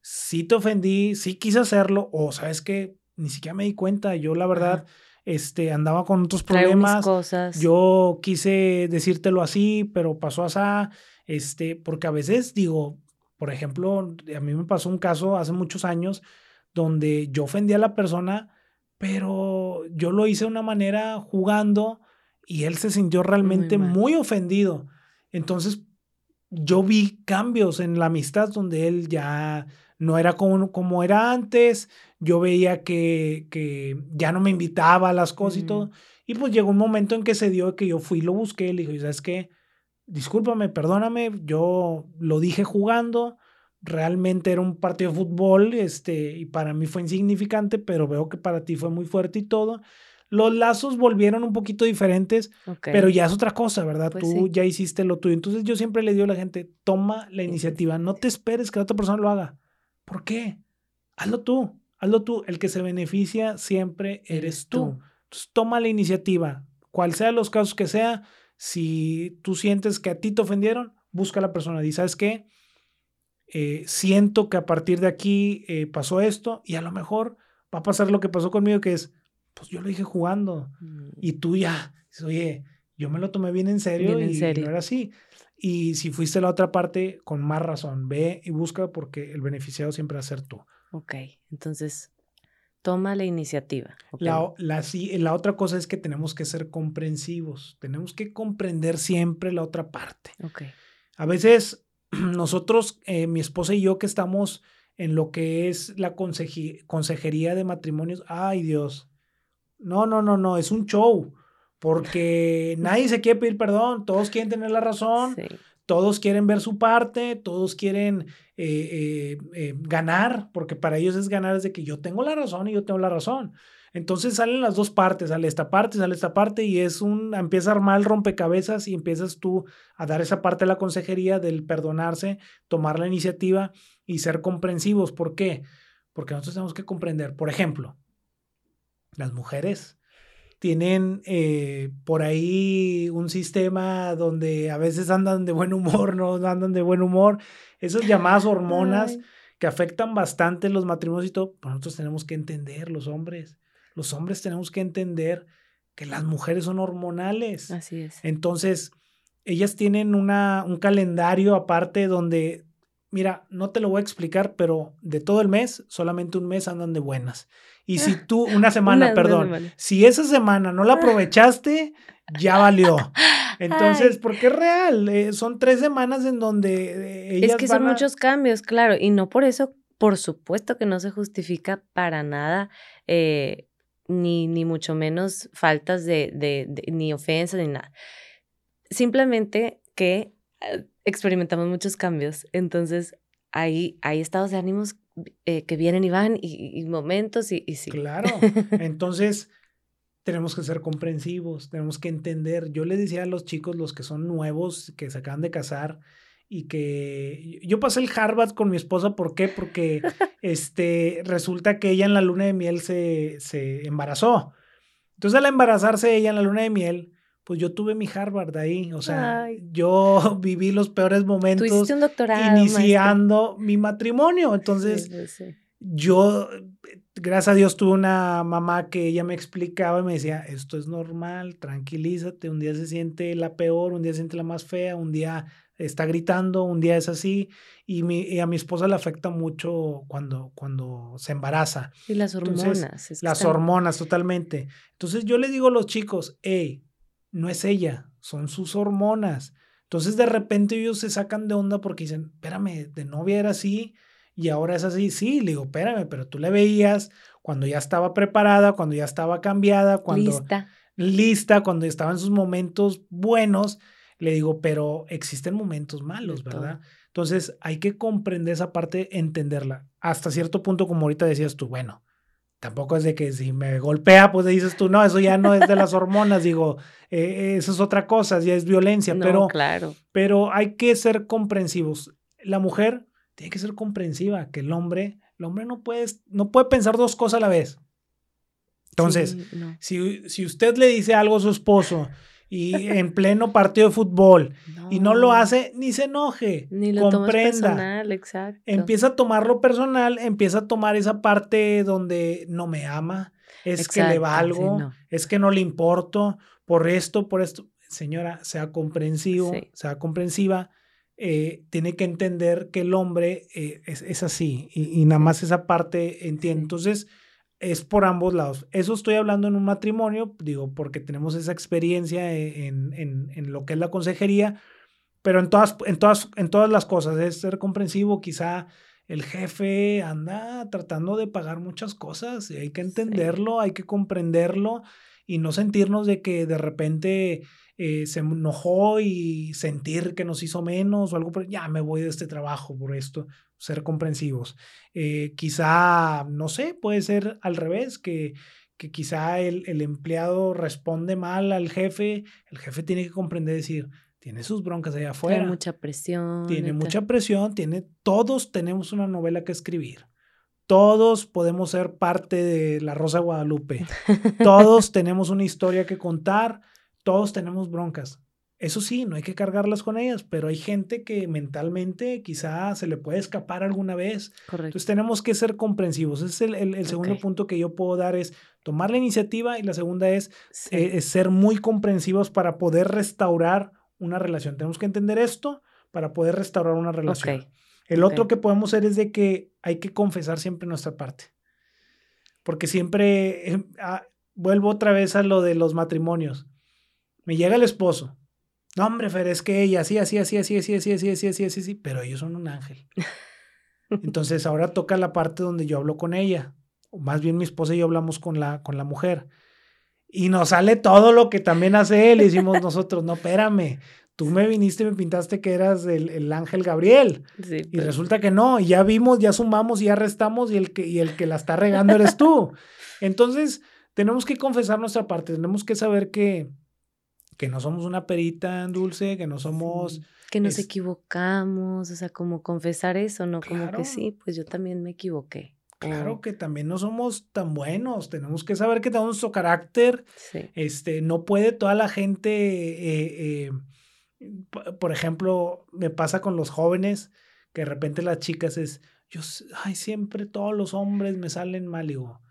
Sí te ofendí, sí quise hacerlo, o ¿sabes qué? Ni siquiera me di cuenta. Yo, la verdad, este, andaba con otros problemas. Cosas. Yo quise decírtelo así, pero pasó así. Este, porque a veces digo, por ejemplo, a mí me pasó un caso hace muchos años donde yo ofendí a la persona pero yo lo hice de una manera jugando y él se sintió realmente muy, ofendido. Entonces yo vi cambios en la amistad donde él ya no era como, como era antes, yo veía que, que, ya no me invitaba a las cosas y todo. Y pues llegó un momento en que se dio que yo fui y lo busqué, le dije, ¿sabes qué? discúlpame, perdóname, yo lo dije jugando, realmente era un partido de fútbol, este, y para mí fue insignificante, pero veo que para ti fue muy fuerte y todo. Los lazos volvieron un poquito diferentes, pero ya es otra cosa, ¿verdad? Pues Tú ya hiciste lo tuyo. Entonces yo siempre le digo a la gente, toma la iniciativa, no te esperes que la otra persona lo haga. ¿Por qué? Hazlo tú, hazlo tú. El que se beneficia siempre eres tú. Entonces toma la iniciativa, cual sea los casos que sea. Si tú sientes que a ti te ofendieron, busca a la persona. Y sabes qué, eh, siento que a partir de aquí eh, pasó esto y a lo mejor va a pasar lo que pasó conmigo, que es, pues yo lo dije jugando mm. y tú ya, oye, yo me lo tomé bien en serio y no era así. Y si fuiste la otra parte, con más razón, ve y busca porque el beneficiado siempre va a ser tú.
Ok, entonces toma la iniciativa.
La, la, la otra cosa es que tenemos que ser comprensivos, tenemos que comprender siempre la otra parte.
Okay.
A veces nosotros, eh, mi esposa y yo que estamos en lo que es la consejería de matrimonios, ay Dios, no, no, no, no, es un show, porque nadie se quiere pedir perdón, todos quieren tener la razón, todos quieren ver su parte, todos quieren eh, eh, ganar, porque para ellos es ganar desde que yo tengo la razón y yo tengo la razón. Entonces salen las dos partes, sale esta parte, sale esta parte y es un, empieza a armar el rompecabezas y empiezas tú a dar esa parte de la consejería del perdonarse, tomar la iniciativa y ser comprensivos. ¿Por qué? Porque nosotros tenemos que comprender, por ejemplo, las mujeres tienen eh, por ahí un sistema donde a veces andan de buen humor, no andan de buen humor, esas llamadas hormonas que afectan bastante los matrimonios y todo, pues nosotros tenemos que entender, los hombres, los hombres tenemos que entender que las mujeres son hormonales.
Así es.
Entonces, ellas tienen una, un calendario aparte donde, mira, no te lo voy a explicar, pero de todo el mes, solamente un mes andan de buenas. Y si tú, una semana, perdón, si esa semana no la aprovechaste, ya valió. Entonces, porque es real, eh, son tres semanas en donde
ellas Es que son muchos cambios, claro, y no por eso, por supuesto que no se justifica para nada eh, ni, ni mucho menos faltas de, de, ni ofensas, ni nada. Simplemente que eh, experimentamos muchos cambios, entonces hay, hay estados de ánimos eh, que vienen y van y, momentos y, y, sí.
Claro, entonces tenemos que ser comprensivos, tenemos que entender. Yo les decía a los chicos, los que son nuevos, que se acaban de casar, y que yo pasé el Harvard con mi esposa, ¿por qué? Porque este, resulta que ella en la luna de miel se, se embarazó. Entonces al embarazarse ella en la luna de miel, pues yo tuve mi Harvard ahí, o sea, yo viví los peores momentos
un doctorado,
iniciando mi matrimonio, entonces yo, gracias a Dios, tuve una mamá que ella me explicaba y me decía, esto es normal, tranquilízate, un día se siente la peor, un día se siente la más fea, un día está gritando, un día es así, y, mi, a mi esposa le afecta mucho cuando, cuando se embaraza.
Y las hormonas.
las hormonas, totalmente. Entonces yo le digo a los chicos, hey, no es ella, son sus hormonas. Entonces de repente ellos se sacan de onda porque dicen, espérame, de novia era así y ahora es así. Sí, le digo, espérame, pero tú le veías cuando ya estaba preparada, cuando ya estaba cambiada, cuando...
Lista.
Lista, cuando estaba en sus momentos buenos le digo, pero existen momentos malos, ¿verdad? Entonces hay que comprender esa parte, entenderla. Hasta cierto punto, como ahorita decías tú, bueno, tampoco es de que si me golpea, pues dices tú, no, eso ya no es de las hormonas, digo, eh, eso es otra cosa, ya es violencia, pero,
claro.
pero hay que ser comprensivos. La mujer tiene que ser comprensiva, que el hombre, el hombre no puede, no puede pensar dos cosas a la vez. Entonces, si, si usted le dice algo a su esposo, y en pleno partido de fútbol y no lo hace, ni se enoje,
ni lo comprenda. personal, exacto.
Empieza a tomarlo personal, empieza a tomar esa parte donde no me ama, es que le valgo, es que no le importo, por esto, por esto. Señora, sea comprensivo, sea comprensiva. Eh, tiene que entender que el hombre eh, es, así y, y, nada más esa parte entiende. Entonces, es por ambos lados. Eso estoy hablando en un matrimonio, digo, porque tenemos esa experiencia e, en, en, en, lo que es la consejería, pero en todas, en, todas, en todas las cosas es ser comprensivo. Quizá el jefe anda tratando de pagar muchas cosas y hay que entenderlo, hay que comprenderlo y no sentirnos de que de repente eh, se enojó y sentir que nos hizo menos o algo, pero ya me voy de este trabajo por esto, ser comprensivos. Eh, quizá, no sé, puede ser al revés, que, que quizá el, el empleado responde mal al jefe, el jefe tiene que comprender, decir, tiene sus broncas allá afuera.
Tiene mucha presión.
Tiene mucha presión, tiene, todos tenemos una novela que escribir. Todos podemos ser parte de la Rosa Guadalupe. Todos tenemos una historia que contar. Todos tenemos broncas. Eso sí, no hay que cargarlas con ellas, pero hay gente que mentalmente quizá se le puede escapar alguna vez. Correcto. Entonces tenemos que ser comprensivos. Ese es el, segundo punto que yo puedo dar, es tomar la iniciativa y la segunda es, eh, es ser muy comprensivos para poder restaurar una relación. Tenemos que entender esto para poder restaurar una relación. El otro que podemos hacer es de que hay que confesar siempre nuestra parte. Porque siempre, em, ah, vuelvo otra vez a lo de los matrimonios. Me llega el esposo. No, hombre, Fer, es que ella, sí, así, así, así, así, así, así, así, así, así, así, pero ellos son un ángel. Entonces ahora toca la parte donde yo hablo con ella. O más bien mi esposa y yo hablamos con la, con la mujer y nos sale todo lo que también hace él. Y decimos nosotros, no, espérame, tú me viniste y me pintaste que eras el, ángel Gabriel. y pues. resulta que no, y ya vimos, ya sumamos, ya restamos y el, que, y el que la está regando eres tú. Entonces, tenemos que confesar nuestra parte, tenemos que saber que, que no somos una perita en dulce, que no somos...
Que nos equivocamos, o sea, como confesar eso, ¿no? Como que sí, pues yo también me equivoqué.
Claro que también no somos tan buenos, tenemos que saber que tenemos nuestro carácter. Este, no puede toda la gente, eh, eh, por ejemplo, me pasa con los jóvenes, que de repente las chicas es, yo, ay, siempre todos los hombres me salen mal, digo,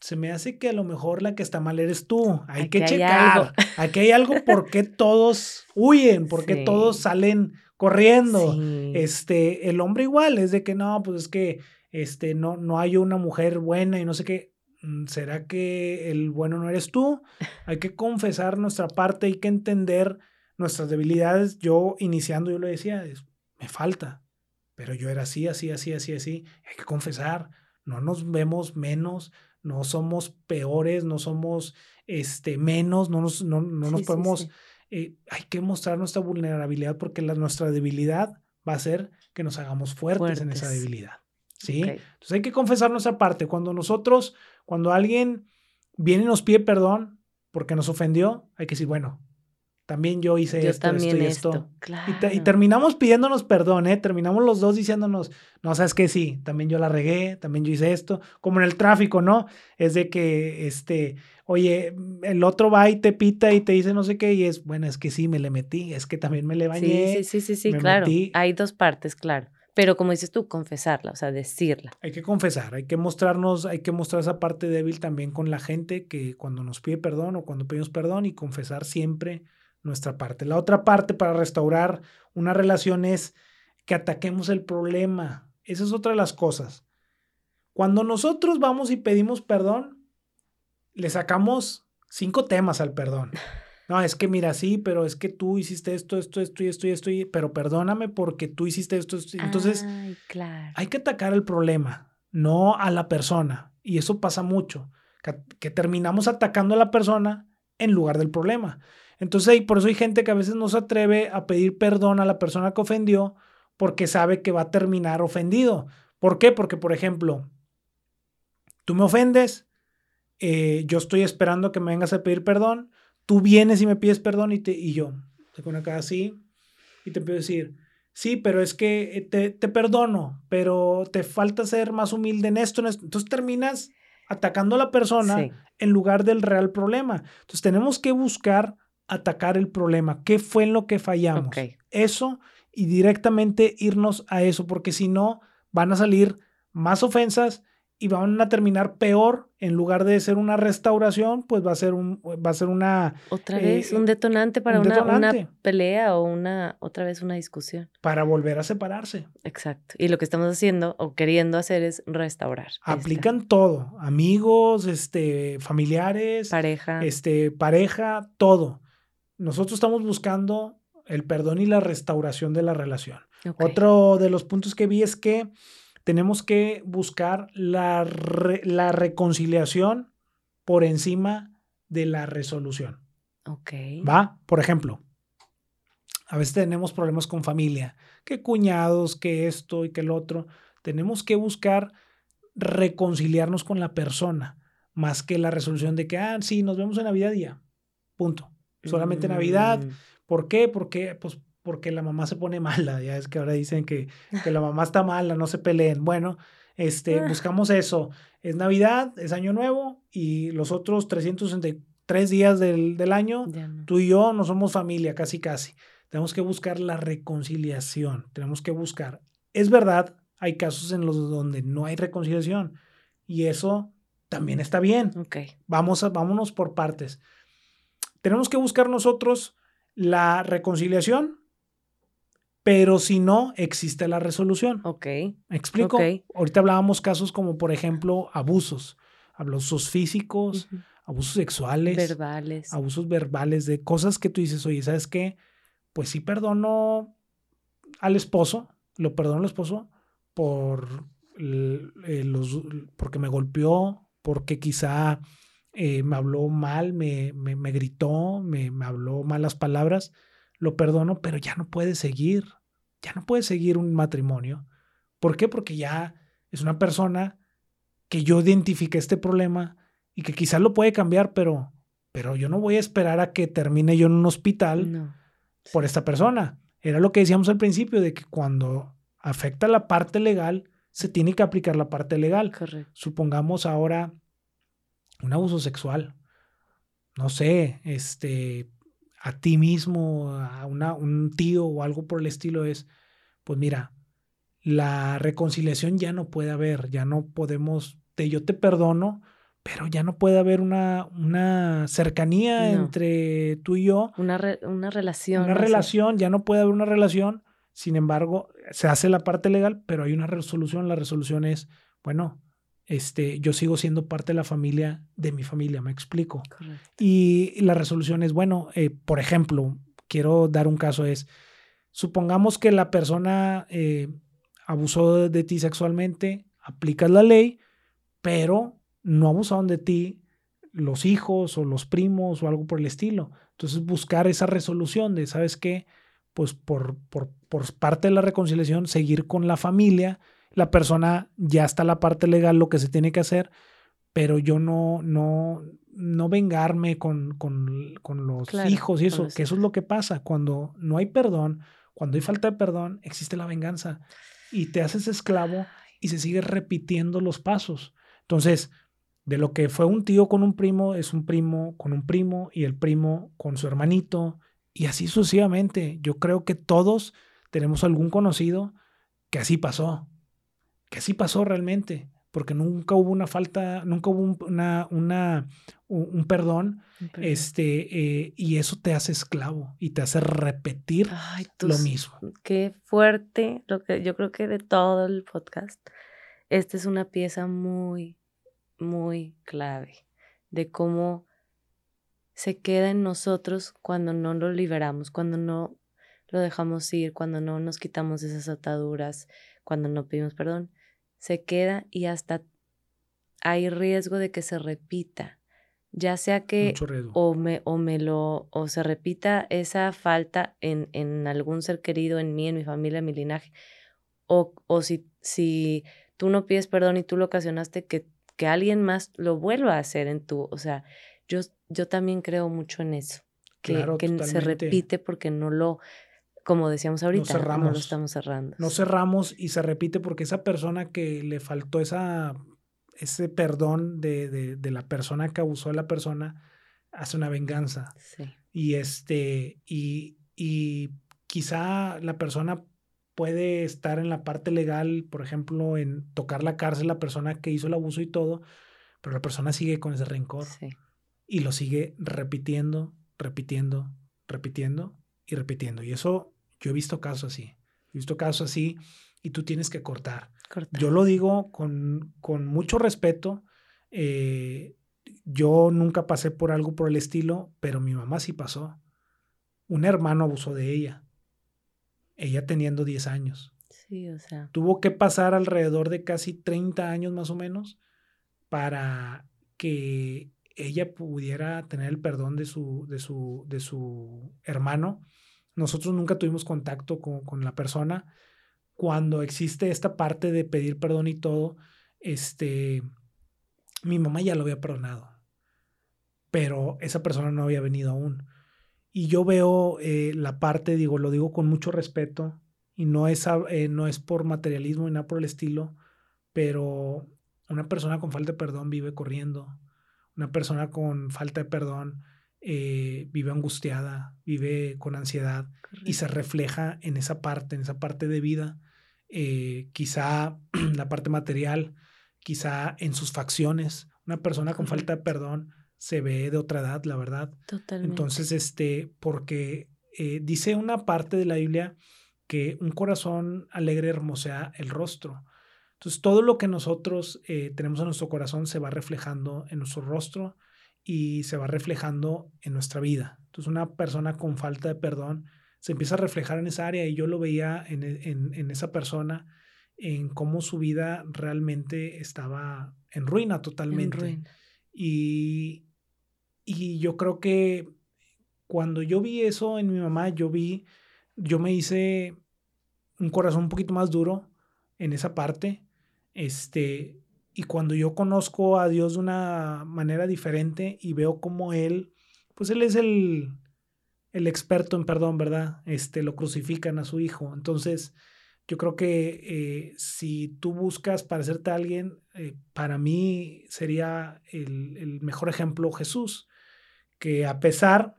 se me hace que a lo mejor la que está mal eres tú. Hay que checar. Aquí hay algo por qué todos huyen, por qué todos salen corriendo. Este, el hombre igual, es de que no, pues es que este, no, no hay una mujer buena y no sé qué. Mm, ¿Será que el bueno no eres tú? Hay que confesar nuestra parte, hay que entender nuestras debilidades. Yo iniciando, yo lo decía, me falta, pero yo era así, así, así, así, así. Hay que confesar, no nos vemos menos, no somos peores, no somos este, menos, no nos, no, nos podemos... Eh, hay que mostrar nuestra vulnerabilidad porque la, nuestra debilidad va a hacer que nos hagamos fuertes. en esa debilidad. ¿sí? Entonces hay que confesar nuestra parte. Cuando nosotros, cuando alguien viene y nos pide perdón porque nos ofendió, hay que decir, bueno, también yo hice esto, esto y esto. Y, terminamos pidiéndonos perdón, ¿eh? Terminamos los dos diciéndonos, no, sabes que sí, también yo la regué, también yo hice esto, como en el tráfico, ¿no? Es de que, este, oye, el otro va y te pita y te dice no sé qué, y es, bueno, es que sí, me le metí, es que también me le bañé.
Sí, sí, sí, sí, claro. Hay dos partes, claro. Pero como dices tú, confesarla, o sea, decirla.
Hay que confesar, hay que mostrarnos, hay que mostrar esa parte débil también con la gente que cuando nos pide perdón o cuando pedimos perdón y confesar siempre nuestra parte. La otra parte para restaurar una relación es que ataquemos el problema. Esa es otra de las cosas. Cuando nosotros vamos y pedimos perdón, le sacamos cinco temas al perdón. No, es que mira, sí, pero es que tú hiciste esto, esto, esto y esto y esto, pero perdóname porque tú hiciste esto. esto. Entonces, hay que atacar el problema, no a la persona. Y eso pasa mucho, que, terminamos atacando a la persona en lugar del problema. Entonces, por eso hay gente que a veces no se atreve a pedir perdón a la persona que ofendió porque sabe que va a terminar ofendido. ¿Por qué? Porque, por ejemplo, tú me ofendes, eh, yo estoy esperando que me vengas a pedir perdón, tú vienes y me pides perdón y, te, y yo, te con acá así, y te empiezo a decir, sí, pero es que eh, te, te, perdono, pero te falta ser más humilde en esto, Entonces terminas atacando a la persona en lugar del real problema. Entonces tenemos que buscar atacar el problema. ¿Qué fue en lo que fallamos? Eso y directamente irnos a eso, porque si no, van a salir más ofensas y van a terminar peor en lugar de ser una restauración, pues va a ser un va a ser una
otra vez eh, un detonante para una, una, pelea o una otra vez una discusión
para volver a separarse.
Exacto. Y lo que estamos haciendo o queriendo hacer es restaurar.
Aplican todo, amigos, este, familiares,
pareja,
este, pareja, todo. Nosotros estamos buscando el perdón y la restauración de la relación. Otro de los puntos que vi es que tenemos que buscar la, la reconciliación por encima de la resolución.
Ok.
¿Va? Por ejemplo, a veces tenemos problemas con familia, que cuñados, que esto y que el otro. Tenemos que buscar reconciliarnos con la persona, más que la resolución de que, ah, sí, nos vemos en Navidad día. Punto. Solamente Navidad. Mm. ¿Por qué? Porque, pues, porque la mamá se pone mala. Ya es que ahora dicen que, que la mamá está mala, no se peleen. Bueno, este, ah. buscamos eso. Es Navidad, es Año Nuevo y los otros 363 días del, del año, tú y yo no somos familia, casi, casi. Tenemos que buscar la reconciliación. Tenemos que buscar. Es verdad, hay casos en los donde no hay reconciliación y eso también está bien.
Okay.
Vamos a, vámonos por partes. Tenemos que buscar nosotros la reconciliación pero si no, existe la resolución.
Ok.
¿Me explico? Ahorita hablábamos casos como, por ejemplo, abusos. Abusos físicos, abusos sexuales.
Verbales.
Abusos verbales de cosas que tú dices, oye, ¿sabes qué? Pues sí perdono al esposo, lo perdono al esposo por eh, los, porque me golpeó, porque quizá eh, me habló mal, me, me, gritó, me, me habló malas palabras lo perdono, pero ya no puede seguir, ya no puede seguir un matrimonio. ¿Por qué? Porque ya es una persona que yo identifique este problema y que quizás lo puede cambiar, pero, pero yo no voy a esperar a que termine yo en un hospital por esta persona. Era lo que decíamos al principio, de que cuando afecta la parte legal, se tiene que aplicar la parte legal. Supongamos ahora un abuso sexual. No sé, este, a ti mismo, a una, un tío o algo por el estilo es, pues mira, la reconciliación ya no puede haber, ya no podemos, te, yo te perdono, pero ya no puede haber una, una cercanía entre tú y yo.
Una, una relación.
Una relación, ya no puede haber una relación. Sin embargo, se hace la parte legal, pero hay una resolución. La resolución es, bueno, este, yo sigo siendo parte de la familia de mi familia, me explico. Y la resolución es, bueno, eh, por ejemplo, quiero dar un caso, es, supongamos que la persona eh, abusó de, ti sexualmente, aplicas la ley, pero no abusaron de ti los hijos o los primos o algo por el estilo. Entonces buscar esa resolución de, ¿sabes qué? Pues por, por, por parte de la reconciliación, seguir con la familia la persona ya está la parte legal, lo que se tiene que hacer, pero yo no, no, no vengarme con, con, con los hijos y eso, que eso es lo que pasa. Cuando no hay perdón, cuando hay falta de perdón, existe la venganza y te haces esclavo y se sigue repitiendo los pasos. Entonces, de lo que fue un tío con un primo, es un primo con un primo y el primo con su hermanito y así sucesivamente. Yo creo que todos tenemos algún conocido que así pasó que así pasó realmente, porque nunca hubo una falta, nunca hubo un, una, una, un, perdón, este, eh, y eso te hace esclavo y te hace repetir lo mismo.
Qué fuerte, lo que yo creo que de todo el podcast, esta es una pieza muy, muy clave de cómo se queda en nosotros cuando no lo liberamos, cuando no lo dejamos ir, cuando no nos quitamos esas ataduras, cuando no pedimos perdón se queda y hasta hay riesgo de que se repita. Ya sea que o me, o me lo o se repita esa falta en, en, algún ser querido, en mí, en mi familia, en mi linaje, o, o si, si tú no pides perdón y tú lo ocasionaste, que, que alguien más lo vuelva a hacer en tu, o sea, yo, yo también creo mucho en eso, que, que se repite porque no lo, como decíamos ahorita, no, cerramos, lo estamos cerrando.
No cerramos y se repite porque esa persona que le faltó esa, ese perdón de, de, la persona que abusó de la persona hace una venganza.
Sí.
Y este, y, y quizá la persona puede estar en la parte legal, por ejemplo, en tocar la cárcel la persona que hizo el abuso y todo, pero la persona sigue con ese rencor.
Sí.
Y lo sigue repitiendo, repitiendo, repitiendo y repitiendo. Y eso, yo he visto casos así. He visto casos así y tú tienes que cortar. Yo lo digo con, con mucho respeto. Eh, yo nunca pasé por algo por el estilo, pero mi mamá sí pasó. Un hermano abusó de ella. Ella teniendo 10 años.
Sí, o sea.
Tuvo que pasar alrededor de casi 30 años más o menos para que ella pudiera tener el perdón de su, de su, de su hermano. Nosotros nunca tuvimos contacto con, con la persona. Cuando existe esta parte de pedir perdón y todo, este, mi mamá ya lo había perdonado, pero esa persona no había venido aún. Y yo veo eh, la parte, digo, lo digo con mucho respeto, y no es, eh, no es por materialismo y nada por el estilo, pero una persona con falta de perdón vive corriendo, una persona con falta de perdón eh, vive angustiada, vive con ansiedad y se refleja en esa parte, en esa parte de vida, quizá la parte material, quizá en sus facciones. Una persona con falta de perdón se ve de otra edad, la verdad. Totalmente. Entonces, este, porque eh, dice una parte de la Biblia que un corazón alegre hermosea el rostro. Entonces, todo lo que nosotros eh, tenemos en nuestro corazón se va reflejando en nuestro rostro y se va reflejando en nuestra vida. Entonces, una persona con falta de perdón se empieza a reflejar en esa área y yo lo veía en, en, en esa persona en cómo su vida realmente estaba en ruina totalmente. Y, y yo creo que cuando yo vi eso en mi mamá, yo vi, yo me hice un corazón un poquito más duro en esa parte. Este, y cuando yo conozco a Dios de una manera diferente y veo cómo Él, pues Él es el, el experto en perdón, ¿verdad? Este, lo crucifican a su hijo. Entonces, yo creo que eh, si tú buscas parecerte a alguien, eh, para mí sería el, mejor ejemplo Jesús, que a pesar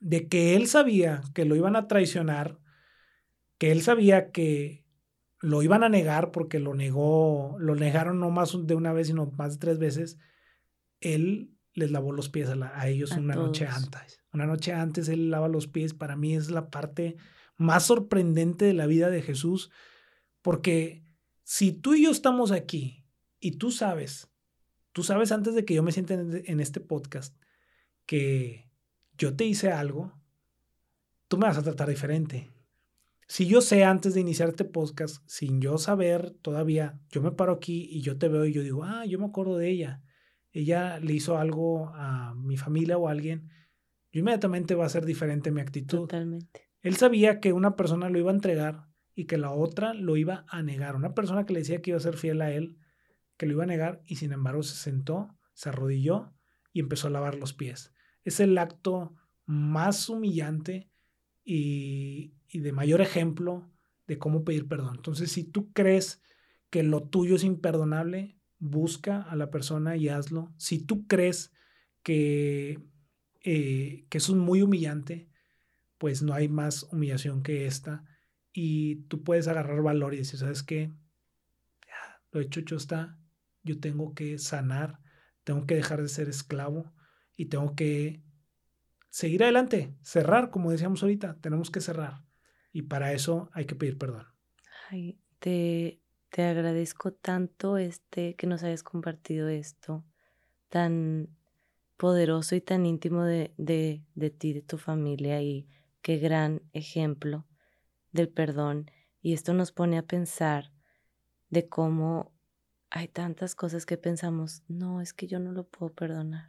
de que él sabía que lo iban a traicionar, que él sabía que lo iban a negar porque lo negó, lo negaron no más de una vez, sino más de tres veces, él les lavó los pies a, ellos una noche antes. Una noche antes él lava los pies, para mí es la parte más sorprendente de la vida de Jesús, porque si tú y yo estamos aquí y tú sabes, tú sabes antes de que yo me siente en este podcast, que yo te hice algo, tú me vas a tratar diferente. Si yo sé antes de iniciar este podcast, sin yo saber todavía, yo me paro aquí y yo te veo y yo digo, ah, yo me acuerdo de ella. Ella le hizo algo a mi familia o a alguien. Yo inmediatamente va a ser diferente mi actitud. Totalmente. Él sabía que una persona lo iba a entregar y que la otra lo iba a negar. Una persona que le decía que iba a ser fiel a él, que lo iba a negar y sin embargo se sentó, se arrodilló y empezó a lavar los pies. Es el acto más humillante y, de mayor ejemplo de cómo pedir perdón. Entonces, si tú crees que lo tuyo es imperdonable, busca a la persona y hazlo. Si tú crees que, eh, que eso es muy humillante, pues no hay más humillación que esta. Y tú puedes agarrar valor y decir, ¿sabes qué? Ya, lo hecho, hecho está. Yo tengo que sanar, tengo que dejar de ser esclavo y tengo que seguir adelante, cerrar, como decíamos ahorita, tenemos que cerrar. Y para eso hay que pedir perdón.
Ay, te, te agradezco tanto este que nos hayas compartido esto tan poderoso y tan íntimo de, de, de ti, de tu familia y Qué gran ejemplo del perdón. Y esto nos pone a pensar de cómo hay tantas cosas que pensamos, no, es que yo no lo puedo perdonar.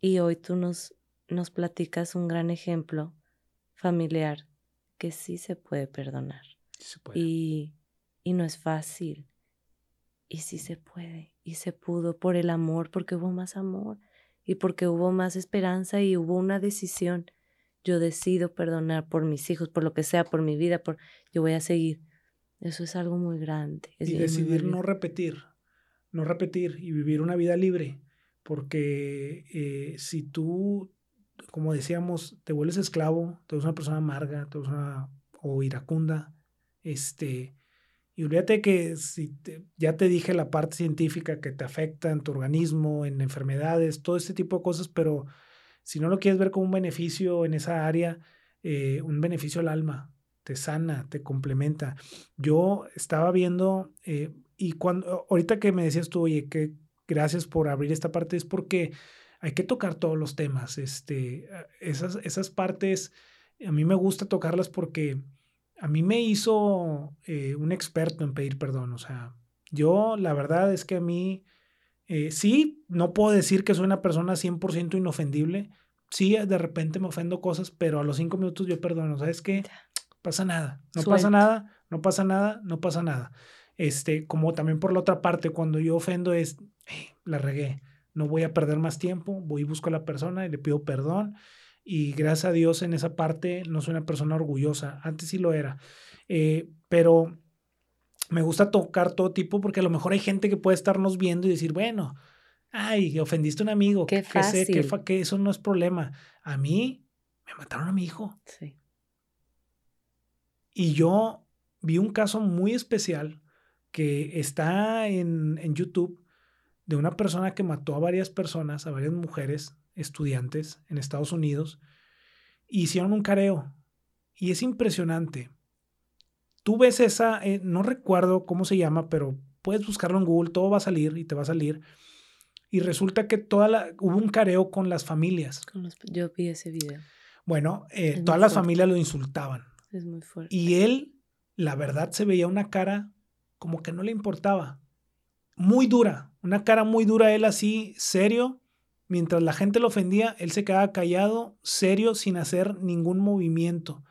Y hoy tú nos, nos platicas un gran ejemplo familiar que sí se puede perdonar. Y, y no es fácil. Y sí se puede. Y se pudo por el amor, porque hubo más amor y porque hubo más esperanza y hubo una decisión yo decido perdonar por mis hijos, por lo que sea, por mi vida, por yo voy a seguir. Eso es algo muy grande.
y decidir no repetir, no repetir y vivir una vida libre, porque eh, si tú, como decíamos, te vuelves esclavo, te vuelves una persona amarga, te vuelves una o iracunda, este, y olvídate que si ya te dije la parte científica que te afecta en tu organismo, en enfermedades, todo este tipo de cosas, pero si no lo quieres ver como un beneficio en esa área, eh, un beneficio al alma, te sana, te complementa. Yo estaba viendo, eh, y cuando, ahorita que me decías tú, oye, que gracias por abrir esta parte, es porque hay que tocar todos los temas. Este, esas, esas partes, a mí me gusta tocarlas porque a mí me hizo eh, un experto en pedir perdón. O sea, yo la verdad es que a mí Eh, sí, no puedo decir que soy una persona 100% inofendible. Sí, de repente me ofendo cosas, pero a los cinco minutos yo perdono. ¿Sabes qué? Pasa nada. No pasa nada, no pasa nada, no pasa nada. Este, como también por la otra parte, cuando yo ofendo es, la regué, no voy a perder más tiempo, voy y busco a la persona y le pido perdón. Y gracias a Dios en esa parte no soy una persona orgullosa. Antes sí lo era. Eh, pero me gusta tocar todo tipo porque a lo mejor hay gente que puede estarnos viendo y decir, bueno, ay, ofendiste a un amigo. Qué fácil. Que, sé, que, eso no es problema. A mí me mataron a mi hijo. Sí. Y yo vi un caso muy especial que está en, en YouTube de una persona que mató a varias personas, a varias mujeres, estudiantes en Estados Unidos, hicieron un careo. Y es impresionante. Tú ves esa, eh, no recuerdo cómo se llama, pero puedes buscarlo en Google, todo va a salir y te va a salir. Y resulta que toda la, hubo un careo con las familias.
yo vi ese video.
Bueno, eh, todas las familias lo insultaban.
Es muy fuerte.
Y él, la verdad, se veía una cara como que no le importaba muy dura, una cara muy dura, él así, serio. Mientras la gente lo ofendía, él se quedaba callado, serio, sin hacer ningún movimiento.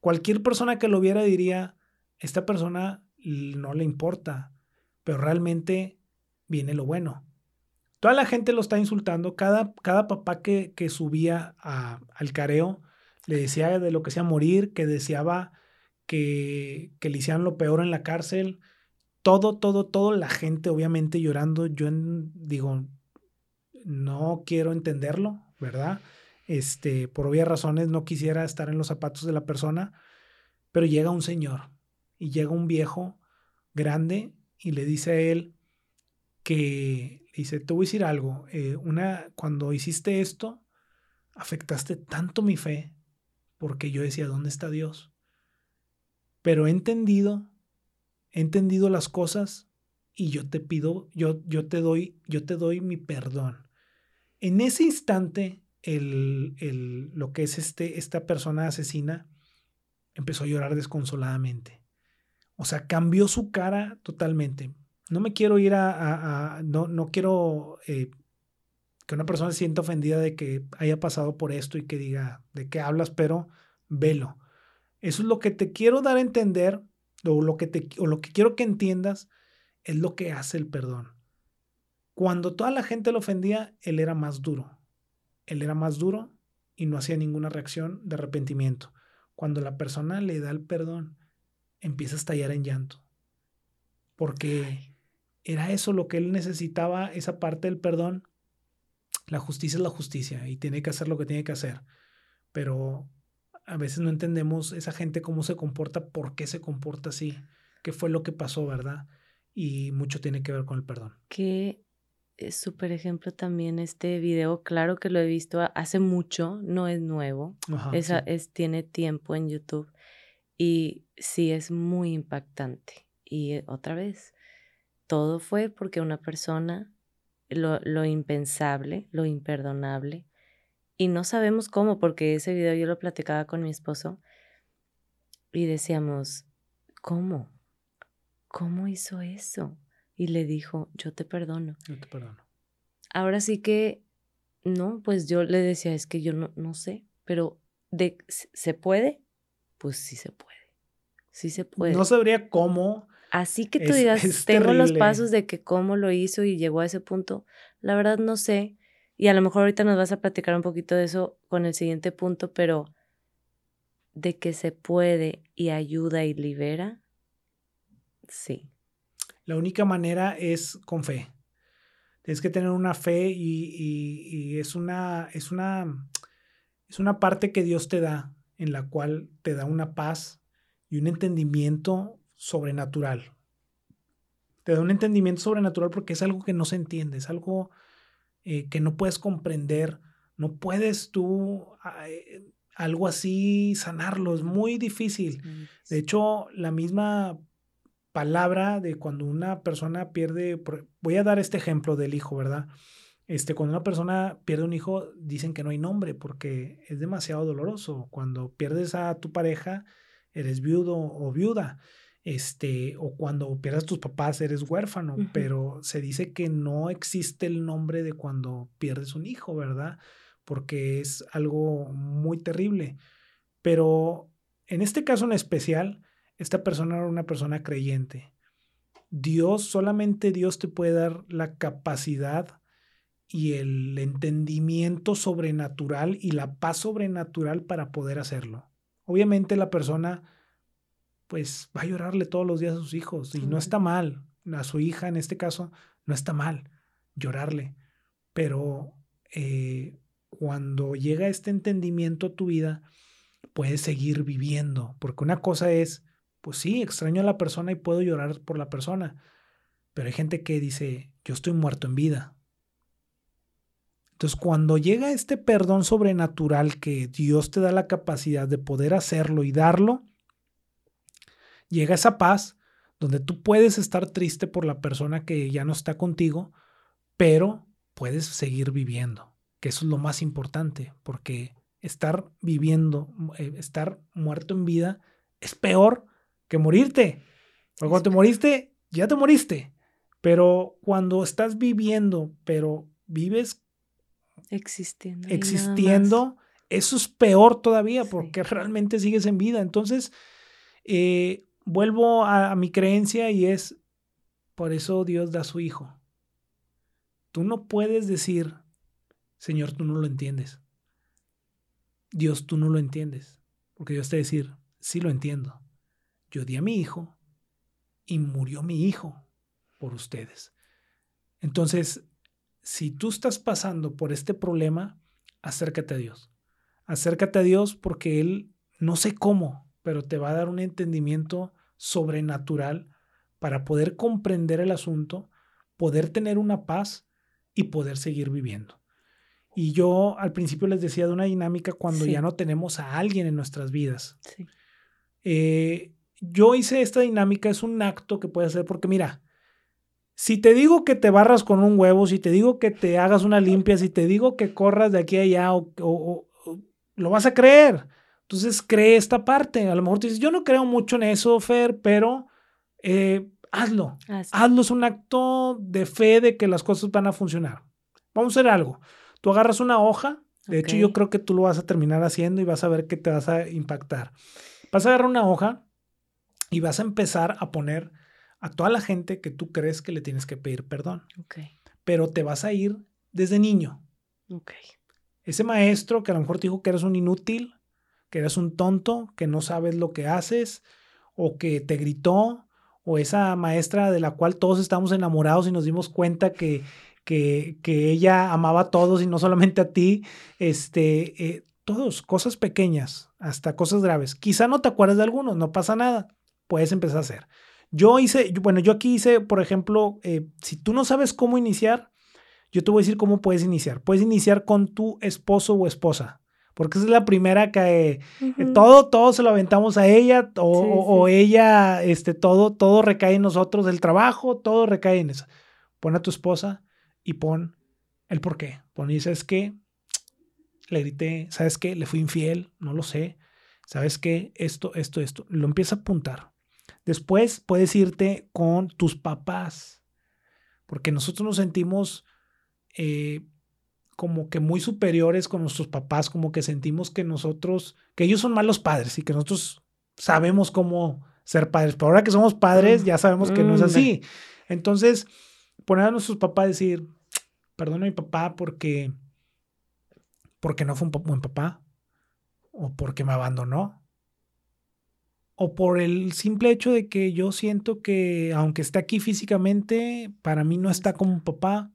Cualquier persona que lo viera diría, esta persona no le importa, pero realmente viene lo bueno. Toda la gente lo está insultando, cada, cada papá que, que subía al careo le decía de lo que sea morir, que deseaba que, que le hicieran lo peor en la cárcel, todo, todo, todo, la gente obviamente llorando. Yo digo, no quiero entenderlo, ¿verdad? Este, por obvias razones no quisiera estar en los zapatos de la persona, pero llega un señor y llega un viejo grande y le dice a él que, dice, te voy a decir algo, eh, una, cuando hiciste esto, afectaste tanto mi fe porque yo decía, ¿dónde está Dios? Pero he entendido he entendido las cosas y yo te pido, yo, yo te doy, yo te doy mi perdón. En ese instante, el, el, lo que es este, esta persona asesina empezó a llorar desconsoladamente. O sea, cambió su cara totalmente. No me quiero ir a, no, no quiero eh, que una persona se sienta ofendida de que haya pasado por esto y que diga de qué hablas, pero velo. Eso es lo que te quiero dar a entender o lo que, te, o lo que quiero que entiendas es lo que hace el perdón. Cuando toda la gente lo ofendía, él era más duro. Él era más duro y no hacía ninguna reacción de arrepentimiento. Cuando la persona le da el perdón, empieza a estallar en llanto. Porque era eso lo que él necesitaba, esa parte del perdón. La justicia es la justicia y tiene que hacer lo que tiene que hacer. Pero a veces no entendemos esa gente cómo se comporta, por qué se comporta así, qué fue lo que pasó, ¿verdad? Y mucho tiene que ver con el perdón.
Qué súper ejemplo también este video, claro que lo he visto hace mucho, no es nuevo, Esa, es, tiene tiempo en YouTube y sí es muy impactante. Y eh, otra vez, todo fue porque una persona, lo, lo impensable, lo imperdonable, y no sabemos cómo, porque ese video yo lo platicaba con mi esposo y decíamos, ¿cómo? ¿Cómo hizo eso? Y le dijo, yo te perdono.
Yo te perdono.
Ahora sí que, no, pues yo le decía, es que yo no, no sé, pero de, ¿se puede? Pues sí se puede. Sí se puede.
No sabría cómo.
Así que tú digas, tengo los pasos de que cómo lo hizo y llegó a ese punto. La verdad no sé. Y a lo mejor ahorita nos vas a platicar un poquito de eso con el siguiente punto, pero de que se puede y ayuda y libera, sí.
La única manera es con fe. Tienes que tener una fe y, y, es, una, es, una, es una parte que Dios te da, en la cual te da una paz y un entendimiento sobrenatural. Te da un entendimiento sobrenatural porque es algo que no se entiende, es algo eh, que no puedes comprender, no puedes tú eh, algo así sanarlo, es muy difícil. De hecho, la misma palabra de cuando una persona pierde, voy a dar este ejemplo del hijo, ¿verdad? Este, cuando una persona pierde un hijo, dicen que no hay nombre porque es demasiado doloroso. Cuando pierdes a tu pareja, eres viudo o viuda. Este, o cuando pierdas tus papás eres huérfano, pero se dice que no existe el nombre de cuando pierdes un hijo, ¿verdad? Porque es algo muy terrible. Pero en este caso en especial, esta persona era una persona creyente. Dios, solamente Dios te puede dar la capacidad y el entendimiento sobrenatural y la paz sobrenatural para poder hacerlo. Obviamente la persona pues va a llorarle todos los días a sus hijos y no está mal, a su hija en este caso, no está mal llorarle, pero eh, cuando llega este entendimiento a tu vida, puedes seguir viviendo, porque una cosa es, pues sí, extraño a la persona y puedo llorar por la persona, pero hay gente que dice, yo estoy muerto en vida. Entonces, cuando llega este perdón sobrenatural que Dios te da la capacidad de poder hacerlo y darlo, llega esa paz donde tú puedes estar triste por la persona que ya no está contigo, pero puedes seguir viviendo, que eso es lo más importante, porque estar viviendo, eh, estar muerto en vida es peor que morirte. Porque cuando te moriste, ya te moriste. Pero cuando estás viviendo, pero vives
existiendo,
existiendo eso es peor todavía porque realmente sigues en vida. Entonces, eh, vuelvo a, mi creencia y es, por eso Dios da a su Hijo. Tú no puedes decir, Señor, tú no lo entiendes. Dios, tú no lo entiendes. Porque Dios te decir, sí lo entiendo. Yo di a mi hijo y murió mi hijo por ustedes. Entonces, si tú estás pasando por este problema, acércate a Dios. Acércate a Dios porque Él, no sé cómo, pero te va a dar un entendimiento sobrenatural para poder comprender el asunto, poder tener una paz y poder seguir viviendo. Y yo al principio les decía de una dinámica cuando ya no tenemos a alguien en nuestras vidas. Eh, yo hice esta dinámica, es un acto que puedes hacer porque mira, si te digo que te barras con un huevo, si te digo que te hagas una limpia, si te digo que corras de aquí a allá, o lo vas a creer. Entonces cree esta parte. A lo mejor tú dices, yo no creo mucho en eso, Fer, pero eh, hazlo. Hazlo. Es un acto de fe de que las cosas van a funcionar. Vamos a hacer algo. Tú agarras una hoja. De hecho, yo creo que tú lo vas a terminar haciendo y vas a ver que te vas a impactar. Vas a agarrar una hoja y vas a empezar a poner a toda la gente que tú crees que le tienes que pedir perdón. Pero te vas a ir desde niño. Ese maestro que a lo mejor te dijo que eres un inútil, que eres un tonto, que no sabes lo que haces, o que te gritó, o esa maestra de la cual todos estamos enamorados y nos dimos cuenta que, que, que ella amaba a todos y no solamente a ti, este, eh, todos, cosas pequeñas, hasta cosas graves. Quizá no te acuerdas de algunos, no pasa nada, puedes empezar a hacer. Yo hice, bueno, yo aquí hice, por ejemplo, eh, si tú no sabes cómo iniciar, yo te voy a decir cómo puedes iniciar. Puedes iniciar con tu esposo o esposa porque esa es la primera que eh, todo, todo se lo aventamos a ella o, ella, este, todo, todo recae en nosotros, el trabajo, todo recae en eso. Pon a tu esposa y pon el por qué. Pon y sabes qué, le grité, sabes qué, le fui infiel, no lo sé, sabes qué, esto, esto, esto. Lo empieza a apuntar. Después puedes irte con tus papás, porque nosotros nos sentimos... Eh, como que muy superiores con nuestros papás, como que sentimos que nosotros, que ellos son malos padres y que nosotros sabemos cómo ser padres. Pero ahora que somos padres, mm, ya sabemos que no es así. Entonces, poner a nuestros papás a decir, perdona a mi papá porque, porque no fue un buen papá, o porque me abandonó, o por el simple hecho de que yo siento que aunque esté aquí físicamente, para mí no está como un papá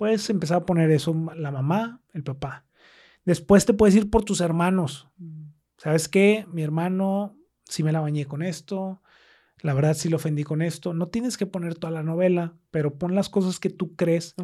Puedes empezar a poner eso, la mamá, el papá. Después te puedes ir por tus hermanos. ¿Sabes qué? Mi hermano, sí me la bañé con esto. La verdad, sí lo ofendí con esto. No tienes que poner toda la novela, pero pon las cosas que tú crees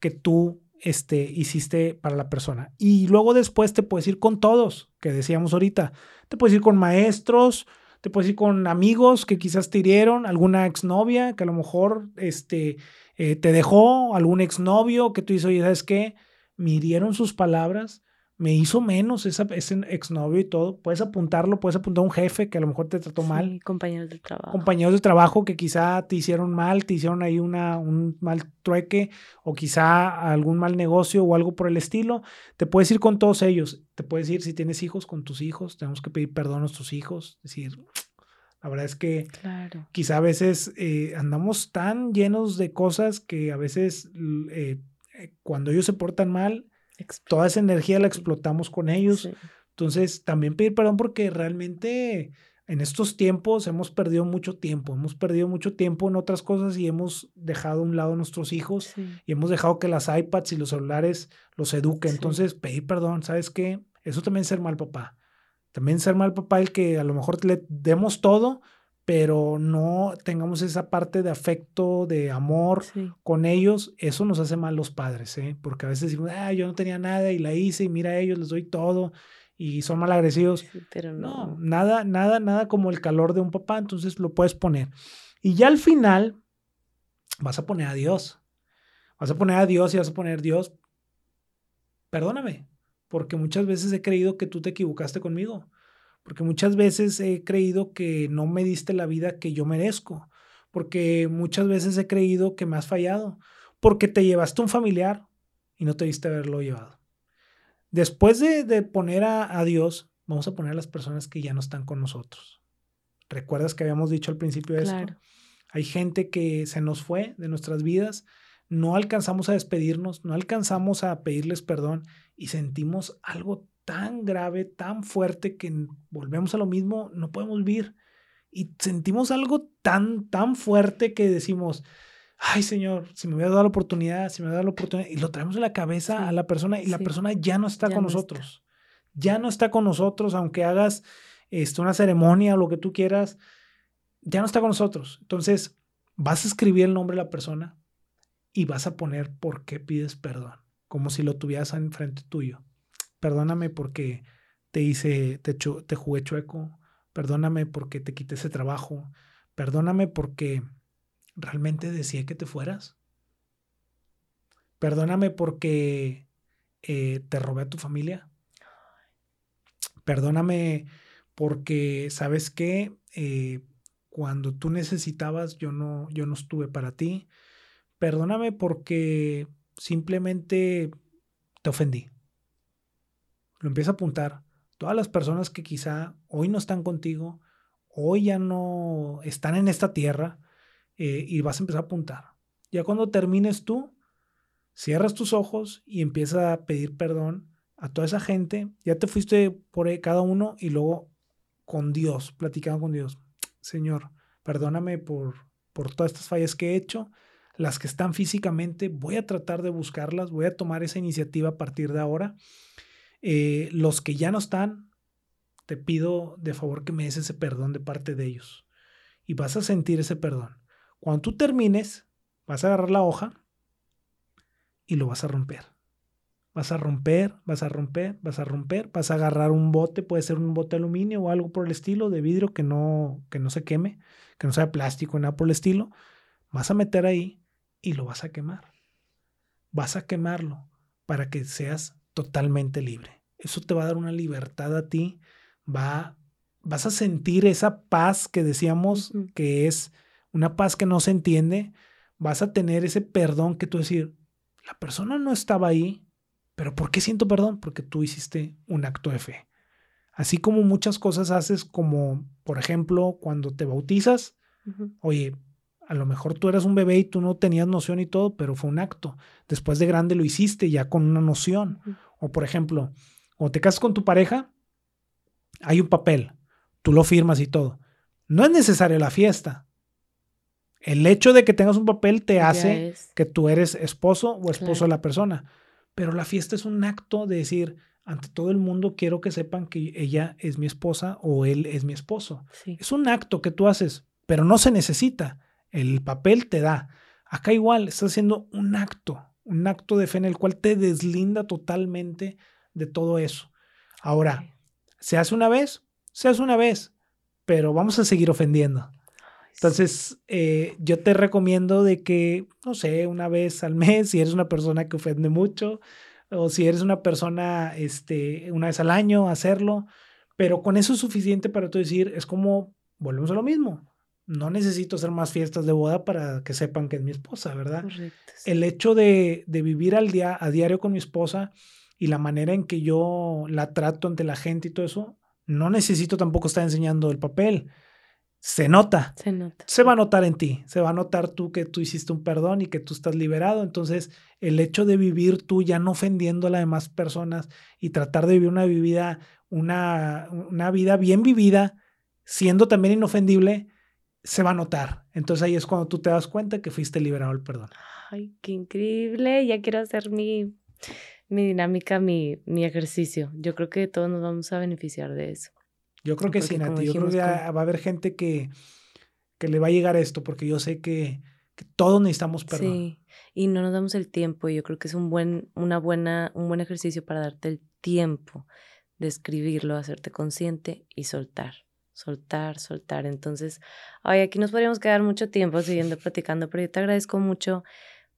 que tú este, hiciste para la persona. Y luego después te puedes ir con todos, que decíamos ahorita. Te puedes ir con maestros, te puedes ir con amigos que quizás te hirieron, alguna exnovia que a lo mejor este, eh, te dejó algún exnovio que tú dices, oye, ¿sabes qué? Me hirieron sus palabras, me hizo menos esa, ese exnovio y todo. Puedes apuntarlo, puedes apuntar a un jefe que a lo mejor te trató mal.
Compañeros de trabajo.
Compañeros de trabajo que quizá te hicieron mal, te hicieron ahí una, un mal trueque o quizá algún mal negocio o algo por el estilo. Te puedes ir con todos ellos. Te puedes ir si tienes hijos con tus hijos. Tenemos que pedir perdón a nuestros hijos. Es decir, la verdad es que quizá a veces eh, andamos tan llenos de cosas que a veces eh, cuando ellos se portan mal, toda esa energía la explotamos con ellos. Entonces, también pedir perdón porque realmente en estos tiempos hemos perdido mucho tiempo, hemos perdido mucho tiempo en otras cosas y hemos dejado a un lado a nuestros hijos y hemos dejado que las iPads y los celulares los eduquen. Entonces, pedir perdón, ¿sabes qué? Eso también es ser mal papá. También ser mal papá el que a lo mejor le demos todo, pero no tengamos esa parte de afecto, de amor con ellos, eso nos hace mal los padres, ¿eh? porque a veces decimos, ah, yo no tenía nada y la hice y mira a ellos, les doy todo y son mal agresivos.
pero no.
Nada, nada, nada como el calor de un papá, entonces lo puedes poner. Y ya al final vas a poner a Dios. Vas a poner a Dios y vas a poner Dios, perdóname, porque muchas veces he creído que tú te equivocaste conmigo porque muchas veces he creído que no me diste la vida que yo merezco, porque muchas veces he creído que me has fallado, porque te llevaste un familiar y no te diste haberlo llevado. Después de, poner a, Dios, vamos a poner a las personas que ya no están con nosotros. ¿Recuerdas que habíamos dicho al principio de esto? Hay gente que se nos fue de nuestras vidas, no alcanzamos a despedirnos, no alcanzamos a pedirles perdón y sentimos algo tan grave, tan fuerte que volvemos a lo mismo, no podemos vivir. Y sentimos algo tan, tan fuerte que decimos, ay Señor, si me hubiera dado la oportunidad, si me hubiera dado la oportunidad, y lo traemos en la cabeza a la persona y la persona ya no está con nosotros. Ya no está con nosotros, aunque hagas esto, una ceremonia o lo que tú quieras, ya no está con nosotros. Entonces, vas a escribir el nombre de la persona y vas a poner por qué pides perdón, como si lo tuvieras enfrente tuyo perdóname porque te hice, te, te jugué chueco, perdóname porque te quité ese trabajo, perdóname porque realmente deseé que te fueras, perdóname porque eh, te robé a tu familia, perdóname porque, ¿sabes qué? Eh, cuando tú necesitabas, yo no, yo no estuve para ti. Perdóname porque simplemente te ofendí lo empieza a apuntar. Todas las personas que quizá hoy no están contigo, hoy ya no están en esta tierra, eh, y vas a empezar a apuntar. Ya cuando termines tú, cierras tus ojos y empiezas a pedir perdón a toda esa gente. Ya te fuiste por cada uno y luego con Dios, platicando con Dios. Señor, perdóname por, por todas estas fallas que he hecho. Las que están físicamente, voy a tratar de buscarlas, voy a tomar esa iniciativa a partir de ahora. Eh, los que ya no están, te pido de favor que me des ese perdón de parte de ellos. Y vas a sentir ese perdón. Cuando tú termines, vas a agarrar la hoja y lo vas a romper. Vas a romper, vas a romper, vas a romper, vas a agarrar un bote, puede ser un bote de aluminio o algo por el estilo, de vidrio que no, que no se queme, que no sea plástico, nada por el estilo. Vas a meter ahí y lo vas a quemar. Vas a quemarlo para que seas totalmente libre. Eso te va a dar una libertad a ti, va, vas a sentir esa paz que decíamos que es una paz que no se entiende, vas a tener ese perdón que tú decir, la persona no estaba ahí, pero ¿por qué siento perdón? Porque tú hiciste un acto de fe. Así como muchas cosas haces como, por ejemplo, cuando te bautizas, oye, a lo mejor tú eras un bebé y tú no tenías noción y todo, pero fue un acto. Después de grande lo hiciste ya con una noción. O por ejemplo, o te casas con tu pareja, hay un papel, tú lo firmas y todo. No es necesaria la fiesta. El hecho de que tengas un papel te hace que tú eres esposo o esposo de la persona. Pero la fiesta es un acto de decir, ante todo el mundo quiero que sepan que ella es mi esposa o él es mi esposo. Es un acto que tú haces, pero no se necesita. El papel te da. Acá igual, estás haciendo un acto un acto de fe en el cual te deslinda totalmente de todo eso. Ahora, ¿se hace una vez? Se hace una vez, pero vamos a seguir ofendiendo. Entonces, eh, yo te recomiendo de que, no sé, una vez al mes, si eres una persona que ofende mucho, o si eres una persona este, una vez al año, hacerlo, pero con eso es suficiente para tú decir, es como, volvemos a lo mismo, no necesito hacer más fiestas de boda para que sepan que es mi esposa, ¿verdad? El hecho de, de, vivir al día, a diario con mi esposa y la manera en que yo la trato ante la gente y todo eso, no necesito tampoco estar enseñando el papel se nota.
Se nota.
Se va a notar en ti. Se va a notar tú que tú hiciste un perdón y que tú estás liberado. Entonces, el hecho de vivir tú ya no ofendiendo a las demás personas y tratar de vivir una vida, una, una vida bien vivida, siendo también inofendible, se va a notar. Entonces ahí es cuando tú te das cuenta que fuiste liberado del perdón.
Ay, qué increíble. Ya quiero hacer mi, mi dinámica, mi, mi ejercicio. Yo creo que todos nos vamos a beneficiar de eso.
Yo creo que sí, Nati. Yo creo que va a haber gente que, que le va a llegar esto, porque yo sé que, todos necesitamos perdón. Sí,
y no nos damos el tiempo. Yo creo que es un buen, una buena, un buen ejercicio para darte el tiempo de escribirlo, hacerte consciente y soltar. Soltar, soltar. Entonces, ay, aquí nos podríamos quedar mucho tiempo siguiendo platicando, pero yo te agradezco mucho.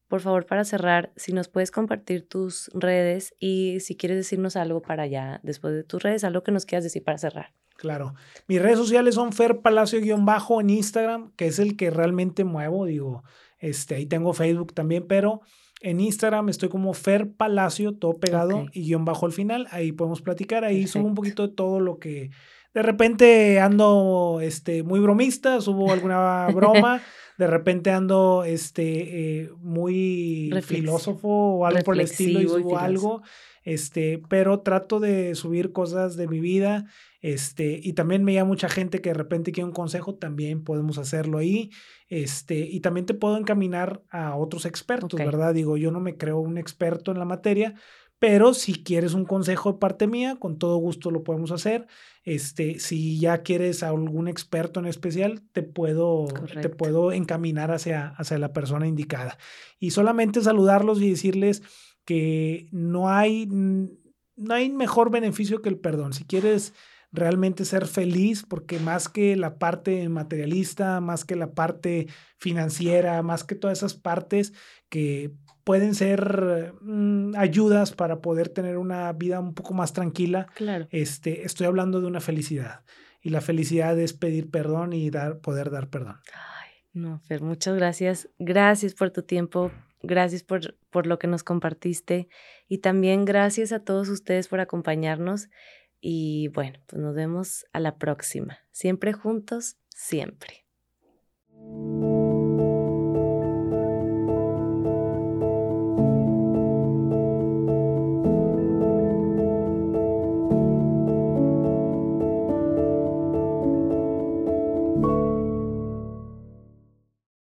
Por favor, para cerrar, si nos puedes compartir tus redes y si quieres decirnos algo para allá, después de tus redes, algo que nos quieras decir para cerrar.
Claro. Mis redes sociales son Fer Palacio-bajo en Instagram, que es el que realmente muevo. Digo, este, ahí tengo Facebook también, pero en Instagram estoy como Fer Palacio, todo pegado y guion bajo al final. Ahí podemos platicar. Ahí subo un poquito de todo lo que. De repente ando este, muy bromista, subo alguna broma. De repente ando este, eh, muy filósofo o algo por el estilo y subo algo. Este, pero trato de subir cosas de mi vida este, y también me llama mucha gente que de repente quiere un consejo, también podemos hacerlo ahí. Este, y también te puedo encaminar a otros expertos, ¿verdad? Digo, yo no me creo un experto en la materia, pero si quieres un consejo de parte mía, con todo gusto lo podemos hacer. Este, si ya quieres a algún experto en especial, te puedo, te puedo encaminar hacia, hacia la persona indicada. Y solamente saludarlos y decirles que no hay, no hay mejor beneficio que el perdón. Si quieres realmente ser feliz, porque más que la parte materialista, más que la parte financiera, más que todas esas partes que pueden ser mm, ayudas para poder tener una vida un poco más tranquila,
claro.
este, estoy hablando de una felicidad. Y la felicidad es pedir perdón y dar, poder dar perdón.
Ay, no, Fer, muchas gracias. Gracias por tu tiempo, gracias por, por lo que nos compartiste y también gracias a todos ustedes por acompañarnos. Y bueno, pues nos vemos a la próxima. Siempre juntos, siempre.